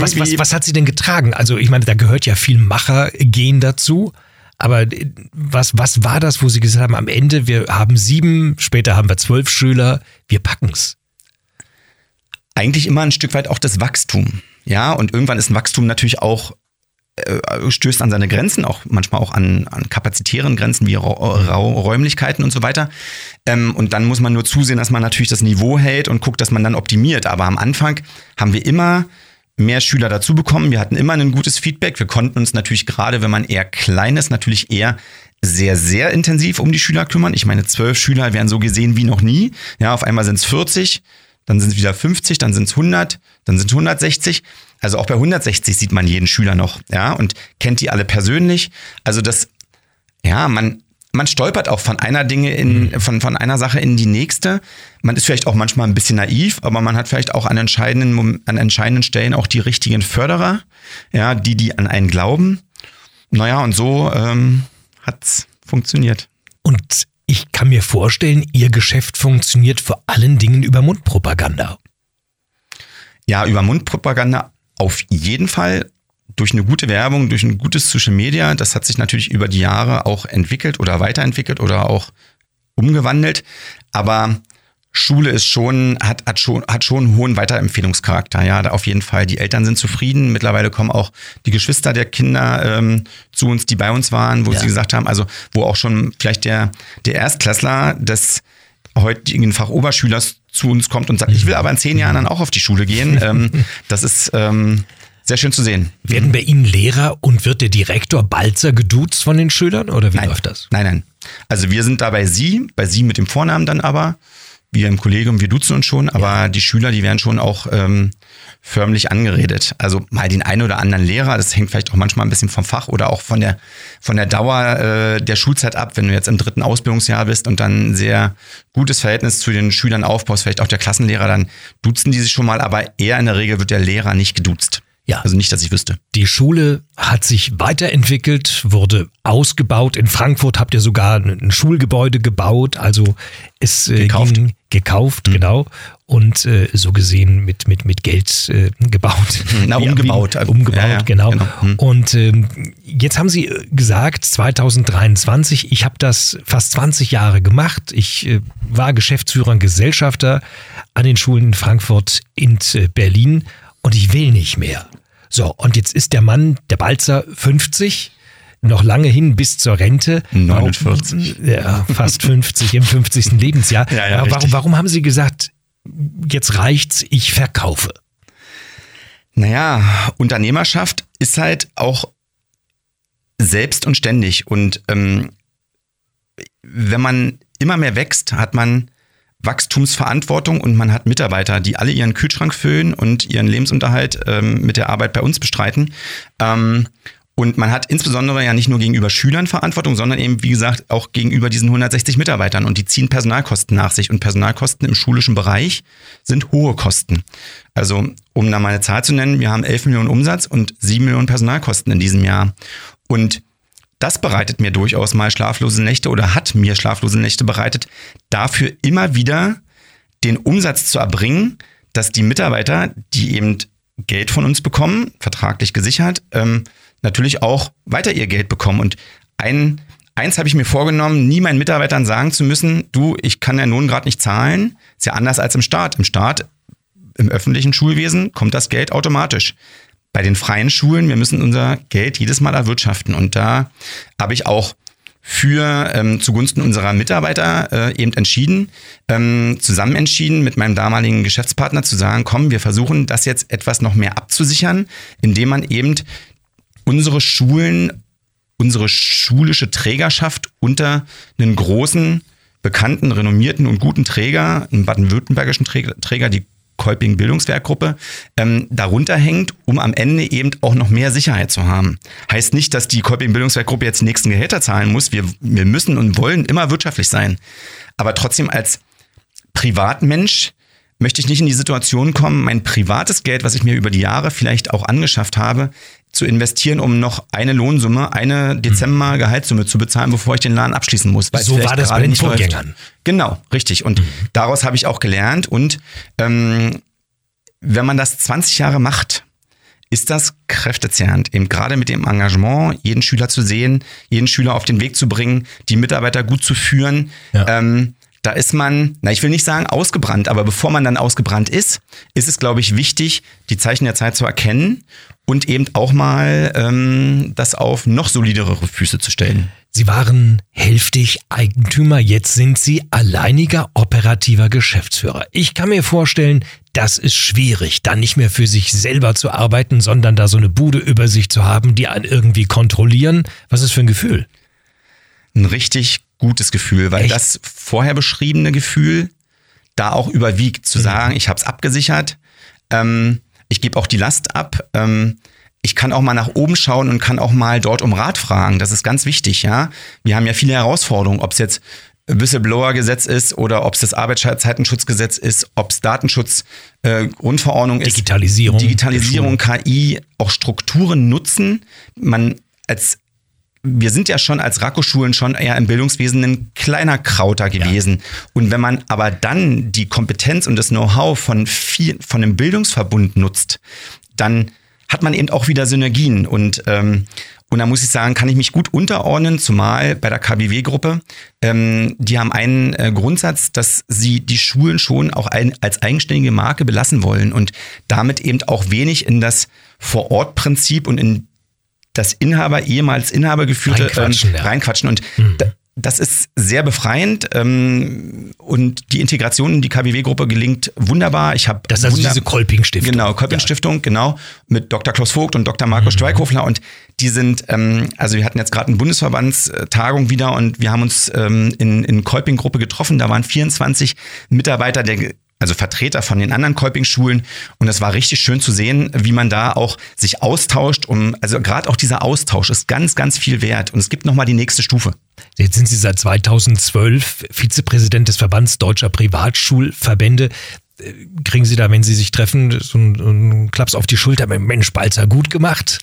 Was, was, was hat sie denn getragen? Also ich meine, da gehört ja viel Machergehen dazu. Aber äh, was, was war das, wo Sie gesagt haben, am Ende, wir haben sieben, später haben wir zwölf Schüler, wir packen's. eigentlich immer ein Stück weit auch das Wachstum. Ja, und irgendwann ist ein Wachstum natürlich auch äh, stößt an seine Grenzen, auch manchmal auch an, an kapazitären Grenzen wie Ra Ra Räumlichkeiten und so weiter. Ähm, und dann muss man nur zusehen, dass man natürlich das Niveau hält und guckt, dass man dann optimiert. Aber am Anfang haben wir immer mehr Schüler dazu bekommen. Wir hatten immer ein gutes Feedback. Wir konnten uns natürlich gerade, wenn man eher klein ist, natürlich eher sehr, sehr intensiv um die Schüler kümmern. Ich meine, zwölf Schüler werden so gesehen wie noch nie. Ja, auf einmal sind es 40, dann sind es wieder 50, dann sind es 100, dann sind es 160. Also auch bei 160 sieht man jeden Schüler noch, ja, und kennt die alle persönlich. Also das, ja, man, man stolpert auch von einer Dinge in, von, von einer Sache in die nächste. Man ist vielleicht auch manchmal ein bisschen naiv, aber man hat vielleicht auch an entscheidenden, an entscheidenden Stellen auch die richtigen Förderer, ja, die, die an einen glauben. Naja, und so ähm, hat's funktioniert. Und Ich kann mir vorstellen, Ihr Geschäft funktioniert vor allen Dingen über Mundpropaganda. Ja, über Mundpropaganda auf jeden Fall. Durch eine gute Werbung, durch ein gutes Social Media. Das hat sich natürlich über die Jahre auch entwickelt oder weiterentwickelt oder auch umgewandelt. Aber Schule ist schon, hat, hat schon, hat schon einen hohen Weiterempfehlungscharakter. Ja, auf jeden Fall. Die Eltern sind zufrieden. Mittlerweile kommen auch die Geschwister der Kinder ähm, zu uns, die bei uns waren, wo ja. sie gesagt haben, also wo auch schon vielleicht der, der Erstklässler des heutigen Fachoberschülers zu uns kommt und sagt, ich will aber in zehn Jahren dann auch auf die Schule gehen. ähm, das ist ähm, sehr schön zu sehen. Werden bei Ihnen Lehrer und wird der Direktor Balzer geduzt von den Schülern oder wie nein. läuft das? Nein, nein. Also wir sind da bei Sie, bei Sie mit dem Vornamen dann aber wir im Kollegium, wir duzen uns schon, aber ja. die Schüler, die werden schon auch ähm, förmlich angeredet. Also mal den einen oder anderen Lehrer, das hängt vielleicht auch manchmal ein bisschen vom Fach oder auch von der von der Dauer äh, der Schulzeit ab. Wenn du jetzt im dritten Ausbildungsjahr bist und dann ein sehr gutes Verhältnis zu den Schülern aufbaust, vielleicht auch der Klassenlehrer, dann duzen die sich schon mal, aber eher in der Regel wird der Lehrer nicht geduzt. Ja. Also nicht, dass ich wüsste. Die Schule hat sich weiterentwickelt, wurde ausgebaut. In Frankfurt habt ihr sogar ein Schulgebäude gebaut. Also es äh, gekauft. ging gekauft, mhm. genau. Und äh, so gesehen mit, mit, mit Geld äh, gebaut. [laughs] Na, umgebaut. Wie, umgebaut, ja, ja, genau. genau. Mhm. Und ähm, jetzt haben Sie gesagt, 2023, ich habe das fast 20 Jahre gemacht. Ich äh, war Geschäftsführer und Gesellschafter an den Schulen in Frankfurt und äh, Berlin und ich will nicht mehr. So, und jetzt ist der Mann, der Balzer, 50, noch lange hin bis zur Rente. 49. Ja, fast 50 im 50. Lebensjahr. Ja, ja, warum, warum haben Sie gesagt, jetzt reicht's, ich verkaufe? Naja, Unternehmerschaft ist halt auch selbst und ständig. Und ähm, wenn man immer mehr wächst, hat man Wachstumsverantwortung und man hat Mitarbeiter, die alle ihren Kühlschrank füllen und ihren Lebensunterhalt ähm, mit der Arbeit bei uns bestreiten. Ähm, und man hat insbesondere ja nicht nur gegenüber Schülern Verantwortung, sondern eben, wie gesagt, auch gegenüber diesen 160 Mitarbeitern. Und die ziehen Personalkosten nach sich. Und Personalkosten im schulischen Bereich sind hohe Kosten. Also, um da mal eine Zahl zu nennen, wir haben 11 Millionen Umsatz und 7 Millionen Personalkosten in diesem Jahr. Und das bereitet mir durchaus mal schlaflose Nächte oder hat mir schlaflose Nächte bereitet, dafür immer wieder den Umsatz zu erbringen, dass die Mitarbeiter, die eben Geld von uns bekommen, vertraglich gesichert, ähm, natürlich auch weiter ihr Geld bekommen. Und ein, eins habe ich mir vorgenommen, nie meinen Mitarbeitern sagen zu müssen, du, ich kann ja nun gerade nicht zahlen. Ist ja anders als im Staat. Im Staat, im öffentlichen Schulwesen kommt das Geld automatisch bei den freien Schulen, wir müssen unser Geld jedes Mal erwirtschaften. Und da habe ich auch für ähm, zugunsten unserer Mitarbeiter äh, eben entschieden, ähm, zusammen entschieden mit meinem damaligen Geschäftspartner zu sagen, komm, wir versuchen das jetzt etwas noch mehr abzusichern, indem man eben unsere Schulen, unsere schulische Trägerschaft unter einen großen, bekannten, renommierten und guten Träger, einen baden-württembergischen Träger, die Kolping Bildungswerkgruppe ähm, darunter hängt, um am Ende eben auch noch mehr Sicherheit zu haben. Heißt nicht, dass die Kolping Bildungswerkgruppe jetzt die nächsten Gehälter zahlen muss. Wir, wir müssen und wollen immer wirtschaftlich sein. Aber trotzdem als Privatmensch möchte ich nicht in die Situation kommen, mein privates Geld, was ich mir über die Jahre vielleicht auch angeschafft habe, zu investieren, um noch eine Lohnsumme, eine Dezember Gehaltssumme zu bezahlen, bevor ich den Laden abschließen muss. so war das bei den Vorgängern. Läuft. Genau, richtig. Und mhm. daraus habe ich auch gelernt. Und ähm, wenn man das 20 Jahre macht, ist das kräftezehrend, eben gerade mit dem Engagement, jeden Schüler zu sehen, jeden Schüler auf den Weg zu bringen, die Mitarbeiter gut zu führen. Ja. Ähm, da ist man, na, ich will nicht sagen ausgebrannt, aber bevor man dann ausgebrannt ist, ist es, glaube ich, wichtig, die Zeichen der Zeit zu erkennen und eben auch mal ähm, das auf noch solidere Füße zu stellen. Sie waren hälftig Eigentümer, jetzt sind Sie alleiniger operativer Geschäftsführer. Ich kann mir vorstellen, das ist schwierig, dann nicht mehr für sich selber zu arbeiten, sondern da so eine Bude über sich zu haben, die einen irgendwie kontrollieren. Was ist für ein Gefühl? Ein richtig gutes Gefühl, weil Echt? das vorher beschriebene Gefühl da auch überwiegt, zu mhm. sagen, ich habe es abgesichert. Ähm, ich gebe auch die Last ab. Ähm, ich kann auch mal nach oben schauen und kann auch mal dort um Rat fragen. Das ist ganz wichtig, ja. Wir haben ja viele Herausforderungen, ob es jetzt Whistleblower-Gesetz ist oder ob es das Arbeitszeitenschutzgesetz ist, ob es Datenschutz, äh, ist. Digitalisierung. Digitalisierung, KI, auch Strukturen nutzen. Man als wir sind ja schon als Rako-Schulen schon eher im Bildungswesen ein kleiner Krauter gewesen. Ja. Und wenn man aber dann die Kompetenz und das Know-how von viel, von einem Bildungsverbund nutzt, dann hat man eben auch wieder Synergien. Und ähm, und da muss ich sagen, kann ich mich gut unterordnen, zumal bei der KBW-Gruppe. Ähm, die haben einen äh, Grundsatz, dass sie die Schulen schon auch ein, als eigenständige Marke belassen wollen und damit eben auch wenig in das Vor-Ort-Prinzip und in das Inhaber, ehemals Inhaber geführte reinquatschen. Ähm, ja. reinquatschen. Und mhm. da, das ist sehr befreiend ähm, und die Integration in die KBW-Gruppe gelingt wunderbar. Ich habe das ist also diese Kolping-Stiftung. Genau, Kolping-Stiftung, ja. genau, mit Dr. Klaus Vogt und Dr. Markus mhm. Streikhofler und die sind, ähm, also wir hatten jetzt gerade eine Bundesverbandstagung wieder und wir haben uns ähm, in, in Kolping-Gruppe getroffen. Da waren 24 Mitarbeiter der also Vertreter von den anderen Kolping-Schulen. Und es war richtig schön zu sehen, wie man da auch sich austauscht. Um, also gerade auch dieser Austausch ist ganz, ganz viel wert. Und es gibt nochmal die nächste Stufe. Jetzt sind Sie seit 2012 Vizepräsident des Verbands Deutscher Privatschulverbände. Äh, kriegen Sie da, wenn Sie sich treffen, so einen, Klaps auf die Schulter? Mensch, Balzer, gut gemacht?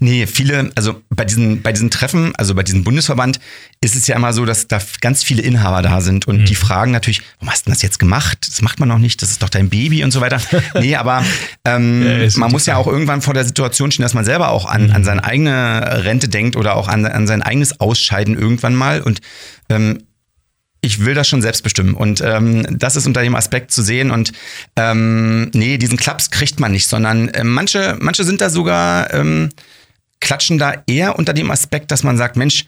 Nee, viele, also bei diesen, bei diesen Treffen, also bei diesem Bundesverband, ist es ja immer so, dass da ganz viele Inhaber da sind und mhm. die fragen natürlich, warum hast du das jetzt gemacht? Das macht man noch nicht, das ist doch dein Baby und so weiter. [laughs] nee, aber ähm, ja, man muss ja auch irgendwann vor der Situation stehen, dass man selber auch an, mhm. an seine eigene Rente denkt oder auch an, an sein eigenes Ausscheiden irgendwann mal und ähm, ich will das schon selbst bestimmen. Und ähm, das ist unter dem Aspekt zu sehen. Und ähm, nee, diesen Klaps kriegt man nicht, sondern äh, manche, manche sind da sogar, ähm, klatschen da eher unter dem Aspekt, dass man sagt, Mensch,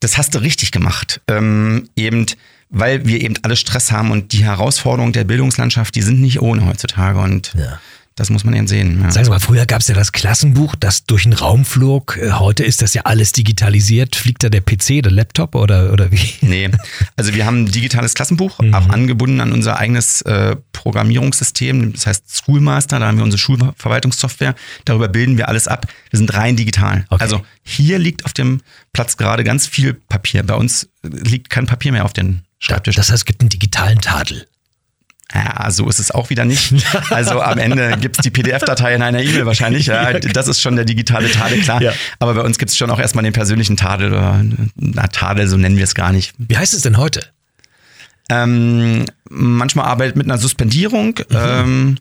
das hast du richtig gemacht. Ähm, eben, weil wir eben alle Stress haben und die Herausforderungen der Bildungslandschaft, die sind nicht ohne heutzutage. Und ja. Das muss man eben sehen. Ja. Sagen Sie mal, früher gab es ja das Klassenbuch, das durch den Raum flog. Äh, heute ist das ja alles digitalisiert. Fliegt da der PC, der Laptop oder, oder wie? Nee, also wir haben ein digitales Klassenbuch, mhm. auch angebunden an unser eigenes äh, Programmierungssystem, das heißt Schoolmaster, da haben wir unsere Schulverwaltungssoftware. Darüber bilden wir alles ab. Wir sind rein digital. Okay. Also hier liegt auf dem Platz gerade ganz viel Papier. Bei uns liegt kein Papier mehr auf den Schreibtisch. Das heißt, es gibt einen digitalen Tadel. Ja, so ist es auch wieder nicht. [laughs] Also am Ende gibt es die PDF-Datei in einer E-Mail wahrscheinlich. Ja, [laughs] das ist schon der digitale Tadel, klar. Ja. Aber bei uns gibt es schon auch erstmal den persönlichen Tadel oder na, Tadel, so nennen wir es gar nicht. Wie heißt es denn heute? Ähm, manchmal arbeitet mit einer Suspendierung. Mhm. Ähm,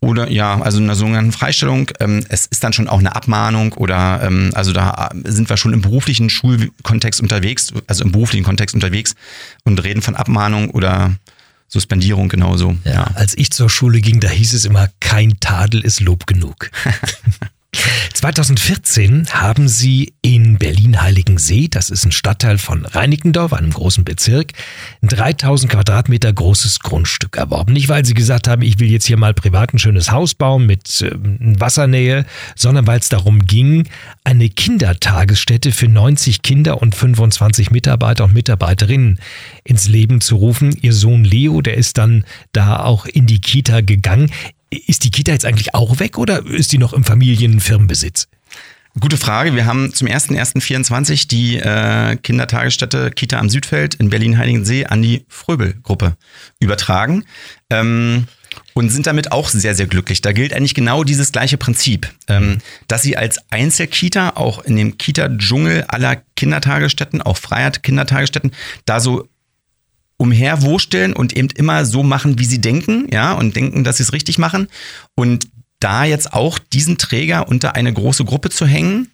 oder ja, also einer sogenannten Freistellung. Ähm, es ist dann schon auch eine Abmahnung oder ähm, also da sind wir schon im beruflichen Schulkontext unterwegs, also im beruflichen Kontext unterwegs und reden von Abmahnung oder Suspendierung genauso. Ja, ja. Als ich zur Schule ging, da hieß es immer, kein Tadel ist Lob genug. [laughs] 2014 haben sie in Berlin-Heiligensee, das ist ein Stadtteil von Reinickendorf, einem großen Bezirk, ein 3000 Quadratmeter großes Grundstück erworben. Nicht, weil sie gesagt haben, ich will jetzt hier mal privat ein schönes Haus bauen mit äh, Wassernähe, sondern weil es darum ging, eine Kindertagesstätte für 90 Kinder und 25 Mitarbeiter und Mitarbeiterinnen ins Leben zu rufen. Ihr Sohn Leo, der ist dann da auch in die Kita gegangen. Ist die Kita jetzt eigentlich auch weg oder ist die noch im Familienfirmenbesitz? Gute Frage. Wir haben zum 1.1.24 die äh, Kindertagesstätte Kita am Südfeld in Berlin-Heiligensee an die Fröbel-Gruppe übertragen. Ähm, und sind damit auch sehr, sehr glücklich. Da gilt eigentlich genau dieses gleiche Prinzip, ähm, dass sie als Einzelkita auch in dem Kita-Dschungel aller Kindertagesstätten, auch Freiheit Kindertagesstätten, da so umherwursteln und eben immer so machen, wie sie denken, ja, und denken, dass sie es richtig machen. Und da jetzt auch diesen Träger unter eine große Gruppe zu hängen,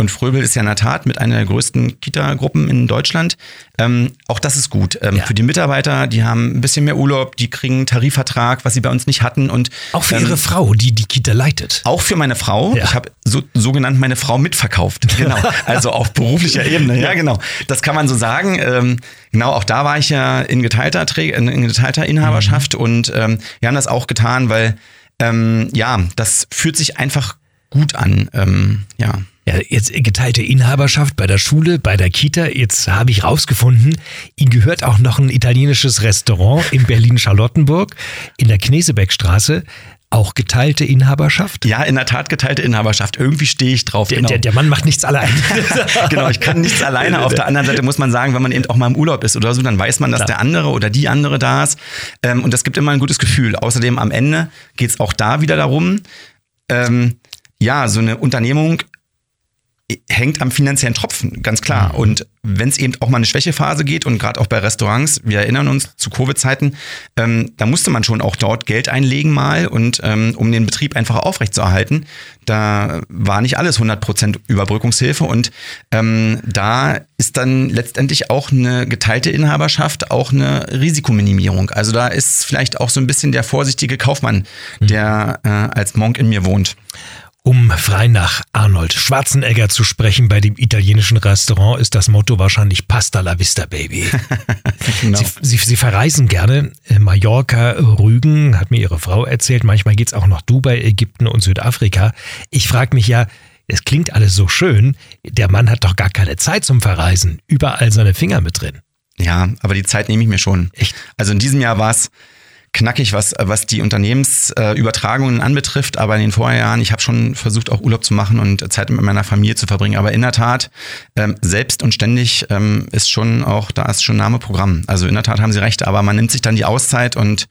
und Fröbel ist ja in der Tat mit einer der größten Kita-Gruppen in Deutschland. Ähm, auch das ist gut. Ähm, ja. Für die Mitarbeiter, die haben ein bisschen mehr Urlaub, die kriegen einen Tarifvertrag, was sie bei uns nicht hatten. Und, auch für ähm, ihre Frau, die die Kita leitet. Auch für meine Frau. Ja. Ich habe so, sogenannt meine Frau mitverkauft. [laughs] Genau. also auf beruflicher Ebene. Ja, genau. Das kann man so sagen. Ähm, genau, auch da war ich ja in geteilter, in geteilter Inhaberschaft mhm. und ähm, wir haben das auch getan, weil ähm, ja, das fühlt sich einfach gut an. Ja. Ja, jetzt geteilte Inhaberschaft bei der Schule, bei der Kita. Jetzt habe ich rausgefunden, Ihnen gehört auch noch ein italienisches Restaurant in Berlin-Charlottenburg in der Knesebeckstraße. Auch geteilte Inhaberschaft? Ja, in der Tat geteilte Inhaberschaft. Irgendwie stehe ich drauf. Der, genau. der, der Mann macht nichts allein. [laughs] genau, ich kann nichts alleine. [laughs] Auf der anderen Seite muss man sagen, wenn man eben auch mal im Urlaub ist oder so, dann weiß man, dass Klar. der andere oder die andere da ist. Ähm, und das gibt immer ein gutes Gefühl. Außerdem am Ende geht es auch da wieder darum, ähm, ja, so eine Unternehmung hängt am finanziellen Tropfen, ganz klar. Mhm. Und wenn es eben auch mal eine Schwächephase geht und gerade auch bei Restaurants, wir erinnern uns zu Covid-Zeiten, ähm, da musste man schon auch dort Geld einlegen mal und ähm, um den Betrieb einfach aufrechtzuerhalten, da war nicht alles 100% Überbrückungshilfe und ähm, da ist dann letztendlich auch eine geteilte Inhaberschaft auch eine Risikominimierung. Also da ist vielleicht auch so ein bisschen der vorsichtige Kaufmann, der äh, als Monk in mir wohnt. Um frei nach Arnold Schwarzenegger zu sprechen, bei dem italienischen Restaurant ist das Motto wahrscheinlich Pasta la Vista, Baby. [laughs] Genau. Sie, Sie, Sie verreisen gerne. Äh, Mallorca, Rügen, hat mir Ihre Frau erzählt. Manchmal geht's auch nach Dubai, Ägypten und Südafrika. Ich frage mich ja, es klingt alles so schön. Der Mann hat doch gar keine Zeit zum Verreisen. Überall seine Finger mit drin. Ja, aber die Zeit nehme ich mir schon. Echt? Also in diesem Jahr war es knackig, was, was die Unternehmensübertragungen anbetrifft, aber in den Vorjahren, ich habe schon versucht, auch Urlaub zu machen und Zeit mit meiner Familie zu verbringen. Aber in der Tat, ähm, selbst und ständig ähm, ist schon auch, da ist schon Name Programm. Also in der Tat haben Sie recht, aber man nimmt sich dann die Auszeit und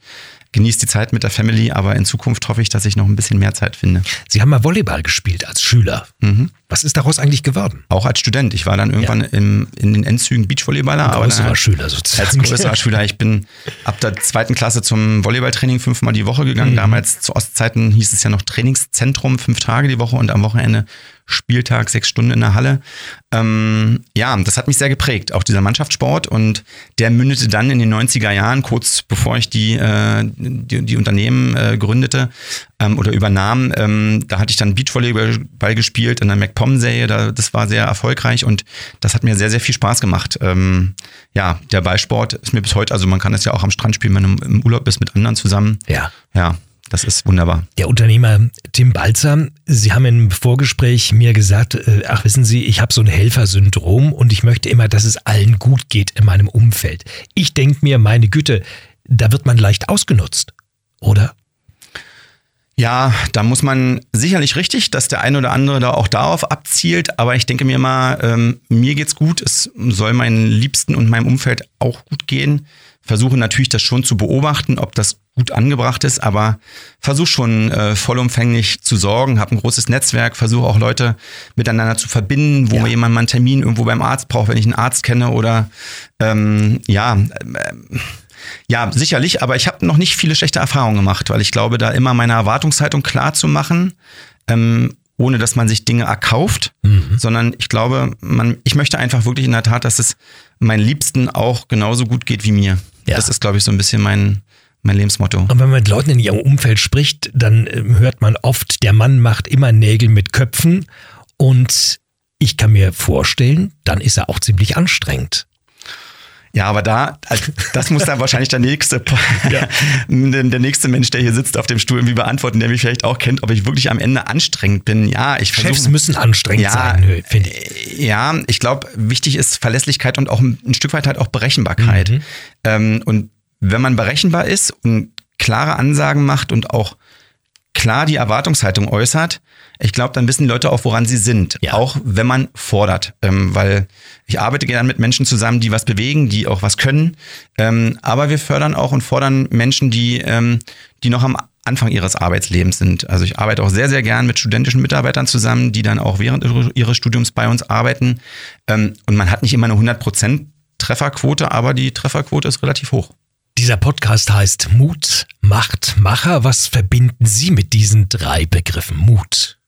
genießt die Zeit mit der Family, aber in Zukunft hoffe ich, dass ich noch ein bisschen mehr Zeit finde. Sie haben mal Volleyball gespielt als Schüler. Mhm. Was ist daraus eigentlich geworden? Auch als Student. Ich war dann irgendwann im, in den Endzügen Beachvolleyballer. aber dann Größerer halt- Schüler als sozusagen. größerer Schüler. Ich bin ab der zweiten Klasse zum Volleyballtraining fünfmal die Woche gegangen. Damals zu Ostzeiten hieß es ja noch Trainingszentrum, fünf Tage die Woche und am Wochenende Spieltag, sechs Stunden in der Halle. Ähm, ja, das hat mich sehr geprägt, auch dieser Mannschaftssport. Und der mündete dann in den 90er Jahren, kurz bevor ich die, äh, die, die Unternehmen äh, gründete ähm, oder übernahm. Ähm, da hatte ich dann Beachvolleyball gespielt in der MacPom-Serie. Da, das war sehr erfolgreich und das hat mir sehr, sehr viel Spaß gemacht. Ähm, ja, der Ballsport ist mir bis heute, also man kann es ja auch am Strand spielen, wenn man im Urlaub ist mit anderen zusammen. Ja. Ja, das ist wunderbar. Der Unternehmer Tim Balzer, Sie haben im Vorgespräch mir gesagt, äh, ach wissen Sie, ich habe so ein Helfersyndrom und ich möchte immer, dass es allen gut geht in meinem Umfeld. Ich denke mir, meine Güte, da wird man leicht ausgenutzt, oder? Ja, da muss man sicherlich richtig, dass der eine oder andere da auch darauf abzielt, aber ich denke mir mal, ähm, mir geht's gut, es soll meinen Liebsten und meinem Umfeld auch gut gehen. Versuche natürlich das schon zu beobachten, ob das gut angebracht ist, aber versuche schon äh, vollumfänglich zu sorgen, habe ein großes Netzwerk, versuche auch Leute miteinander zu verbinden, wo Ja. mir jemand mal einen Termin irgendwo beim Arzt braucht, wenn ich einen Arzt kenne oder ähm, ja, ähm, ja, sicherlich, aber ich habe noch nicht viele schlechte Erfahrungen gemacht, weil ich glaube, da immer meine Erwartungshaltung klar zu machen, ähm, ohne dass man sich Dinge erkauft, sondern ich glaube, man, ich möchte einfach wirklich in der Tat, dass es meinen Liebsten auch genauso gut geht wie mir. Ja. Das ist, glaube ich, so ein bisschen mein, mein Lebensmotto. Und wenn man mit Leuten in ihrem Umfeld spricht, dann ähm, hört man oft, der Mann macht immer Nägel mit Köpfen und ich kann mir vorstellen, dann ist er auch ziemlich anstrengend. Ja, aber da, also das muss dann wahrscheinlich der nächste, [laughs] [laughs] der, der nächste Mensch, der hier sitzt auf dem Stuhl, irgendwie beantworten, der mich vielleicht auch kennt, ob ich wirklich am Ende anstrengend bin. Ja, ich Chefs versuche. müssen anstrengend Ja, sein, finde ich. Ja, ich glaube, wichtig ist Verlässlichkeit und auch ein, ein Stück weit halt auch Berechenbarkeit. Mhm. Ähm, und wenn man berechenbar ist und klare Ansagen macht und auch klar die Erwartungshaltung äußert, ich glaube, dann wissen die Leute auch, woran sie sind. Ja. Auch wenn man fordert. Ähm, weil ich arbeite gerne mit Menschen zusammen, die was bewegen, die auch was können. Ähm, aber wir fördern auch und fordern Menschen, die, ähm, die noch am Anfang ihres Arbeitslebens sind. Also ich arbeite auch sehr, sehr gern mit studentischen Mitarbeitern zusammen, die dann auch während ihres Studiums bei uns arbeiten. Ähm, und man hat nicht immer eine 100% Trefferquote, aber die Trefferquote ist relativ hoch. Dieser Podcast heißt Mut, Macht, Macher. Was verbinden Sie mit diesen drei Begriffen? Mut.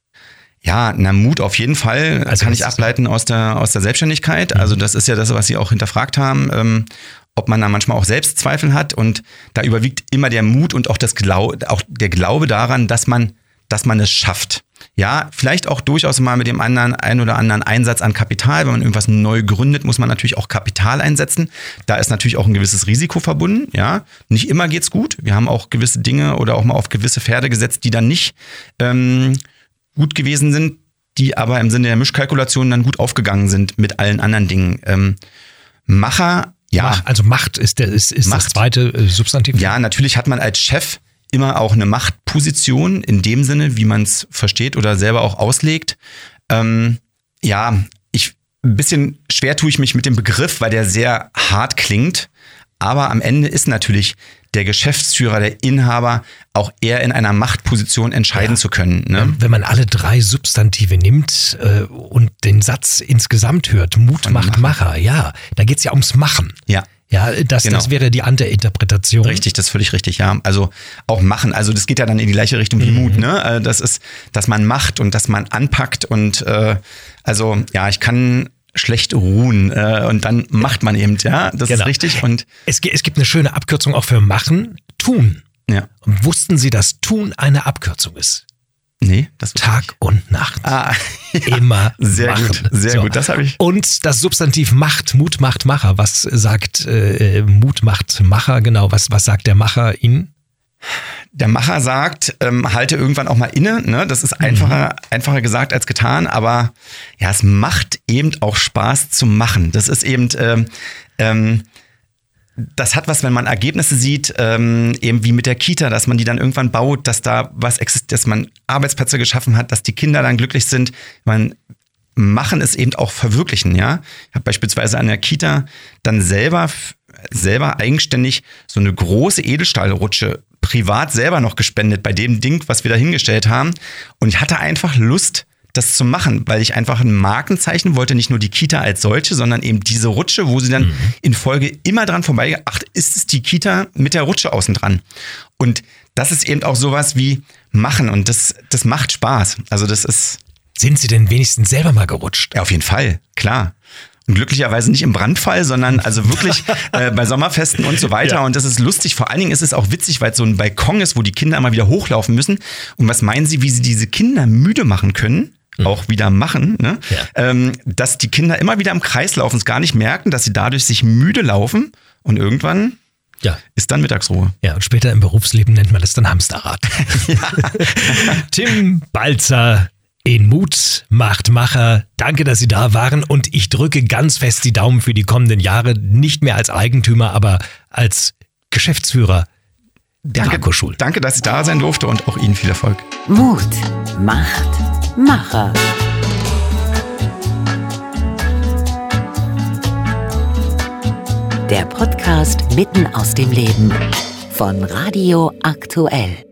Ja, na Mut auf jeden Fall. Also Also kann ich ableiten aus der, aus der Selbstständigkeit. Also das ist ja das, was Sie auch hinterfragt haben, ähm, ob man da manchmal auch Selbstzweifel hat. Und da überwiegt immer der Mut und auch, das Glau auch der Glaube daran, dass man, dass man es schafft. Ja, vielleicht auch durchaus mal mit dem anderen, ein oder anderen Einsatz an Kapital. Wenn man irgendwas neu gründet, muss man natürlich auch Kapital einsetzen. Da ist natürlich auch ein gewisses Risiko verbunden. Ja, nicht immer geht's gut. Wir haben auch gewisse Dinge oder auch mal auf gewisse Pferde gesetzt, die dann nicht ähm, gut gewesen sind, die aber im Sinne der Mischkalkulation dann gut aufgegangen sind mit allen anderen Dingen. Ähm, Macher, ja, also Macht ist, der, ist, ist das Macht. zweite äh, Substantiv. ja, natürlich hat man als Chef immer auch eine Machtposition in dem Sinne, wie man es versteht oder selber auch auslegt. Ähm, ja, ich ein bisschen schwer tue ich mich mit dem Begriff, weil der sehr hart klingt. Aber am Ende ist natürlich der Geschäftsführer, der Inhaber auch eher in einer Machtposition entscheiden Ja. zu können. Ne? Wenn man alle drei Substantive nimmt äh, und den Satz insgesamt hört, Mut macht Macher, ja, da geht's ja ums Machen. Ja. Ja, das, Genau. das wäre die andere Interpretation. Richtig, das ist völlig richtig, ja. Also auch machen. Also das geht ja dann in die gleiche Richtung wie Mut, ne? Äh, Das ist, dass man macht und dass man anpackt und äh, also ja, ich kann schlecht ruhen äh, und dann macht man eben, ja, das Genau. ist richtig und Es, es gibt eine schöne Abkürzung auch für machen, tun. ja, Und wussten Sie, dass tun eine Abkürzung ist? Nee, das Tag und Nacht. Ah, [laughs] Immer sehr machen. gut, sehr gut, das habe ich. Und das Substantiv Macht, Mut macht Macher. Was sagt äh, Mut macht Macher genau? Was, was sagt der Macher Ihnen? Der Macher sagt, ähm, halte irgendwann auch mal inne. Ne? Das ist einfacher, einfacher gesagt als getan, aber ja, es macht eben auch Spaß zu machen. Das ist eben, ähm, ähm, das hat was, wenn man Ergebnisse sieht, ähm, eben wie mit der Kita, dass man die dann irgendwann baut, dass da was existiert, dass man Arbeitsplätze geschaffen hat, dass die Kinder dann glücklich sind. Man machen es eben auch verwirklichen, ja. Ich habe beispielsweise an der Kita dann selber selber eigenständig so eine große Edelstahlrutsche privat selber noch gespendet bei dem Ding, was wir da hingestellt haben. Und ich hatte einfach Lust, das zu machen, weil ich einfach ein Markenzeichen wollte, nicht nur die Kita als solche, sondern eben diese Rutsche, wo sie dann in Folge immer dran vorbei, ach, ist es die Kita mit der Rutsche außen dran. Und das ist eben auch sowas wie machen und das, das macht Spaß. Also das ist, Sind Sie denn wenigstens selber mal gerutscht? ja, auf jeden Fall, klar. Und glücklicherweise nicht im Brandfall, sondern also wirklich [laughs] äh, bei Sommerfesten und so weiter. Ja. Und das ist lustig. Vor allen Dingen ist es auch witzig, weil es so ein Balkon ist, wo die Kinder immer wieder hochlaufen müssen. Und was meinen Sie, wie Sie diese Kinder müde machen können? Auch wieder machen, ne? Ja. ähm, dass die Kinder immer wieder im Kreis laufen, es gar nicht merken, dass sie dadurch sich müde laufen und irgendwann Ja. ist dann Mittagsruhe. Ja, und später im Berufsleben nennt man das dann Hamsterrad. [laughs] Tim Balzer in Mut macht Macher. Danke, dass Sie da waren und ich drücke ganz fest die Daumen für die kommenden Jahre, nicht mehr als Eigentümer, aber als Geschäftsführer der Danke, danke, dass ich da sein durfte und auch Ihnen viel Erfolg. Mut macht Macher. Der Podcast mitten aus dem Leben von Radio Aktuell.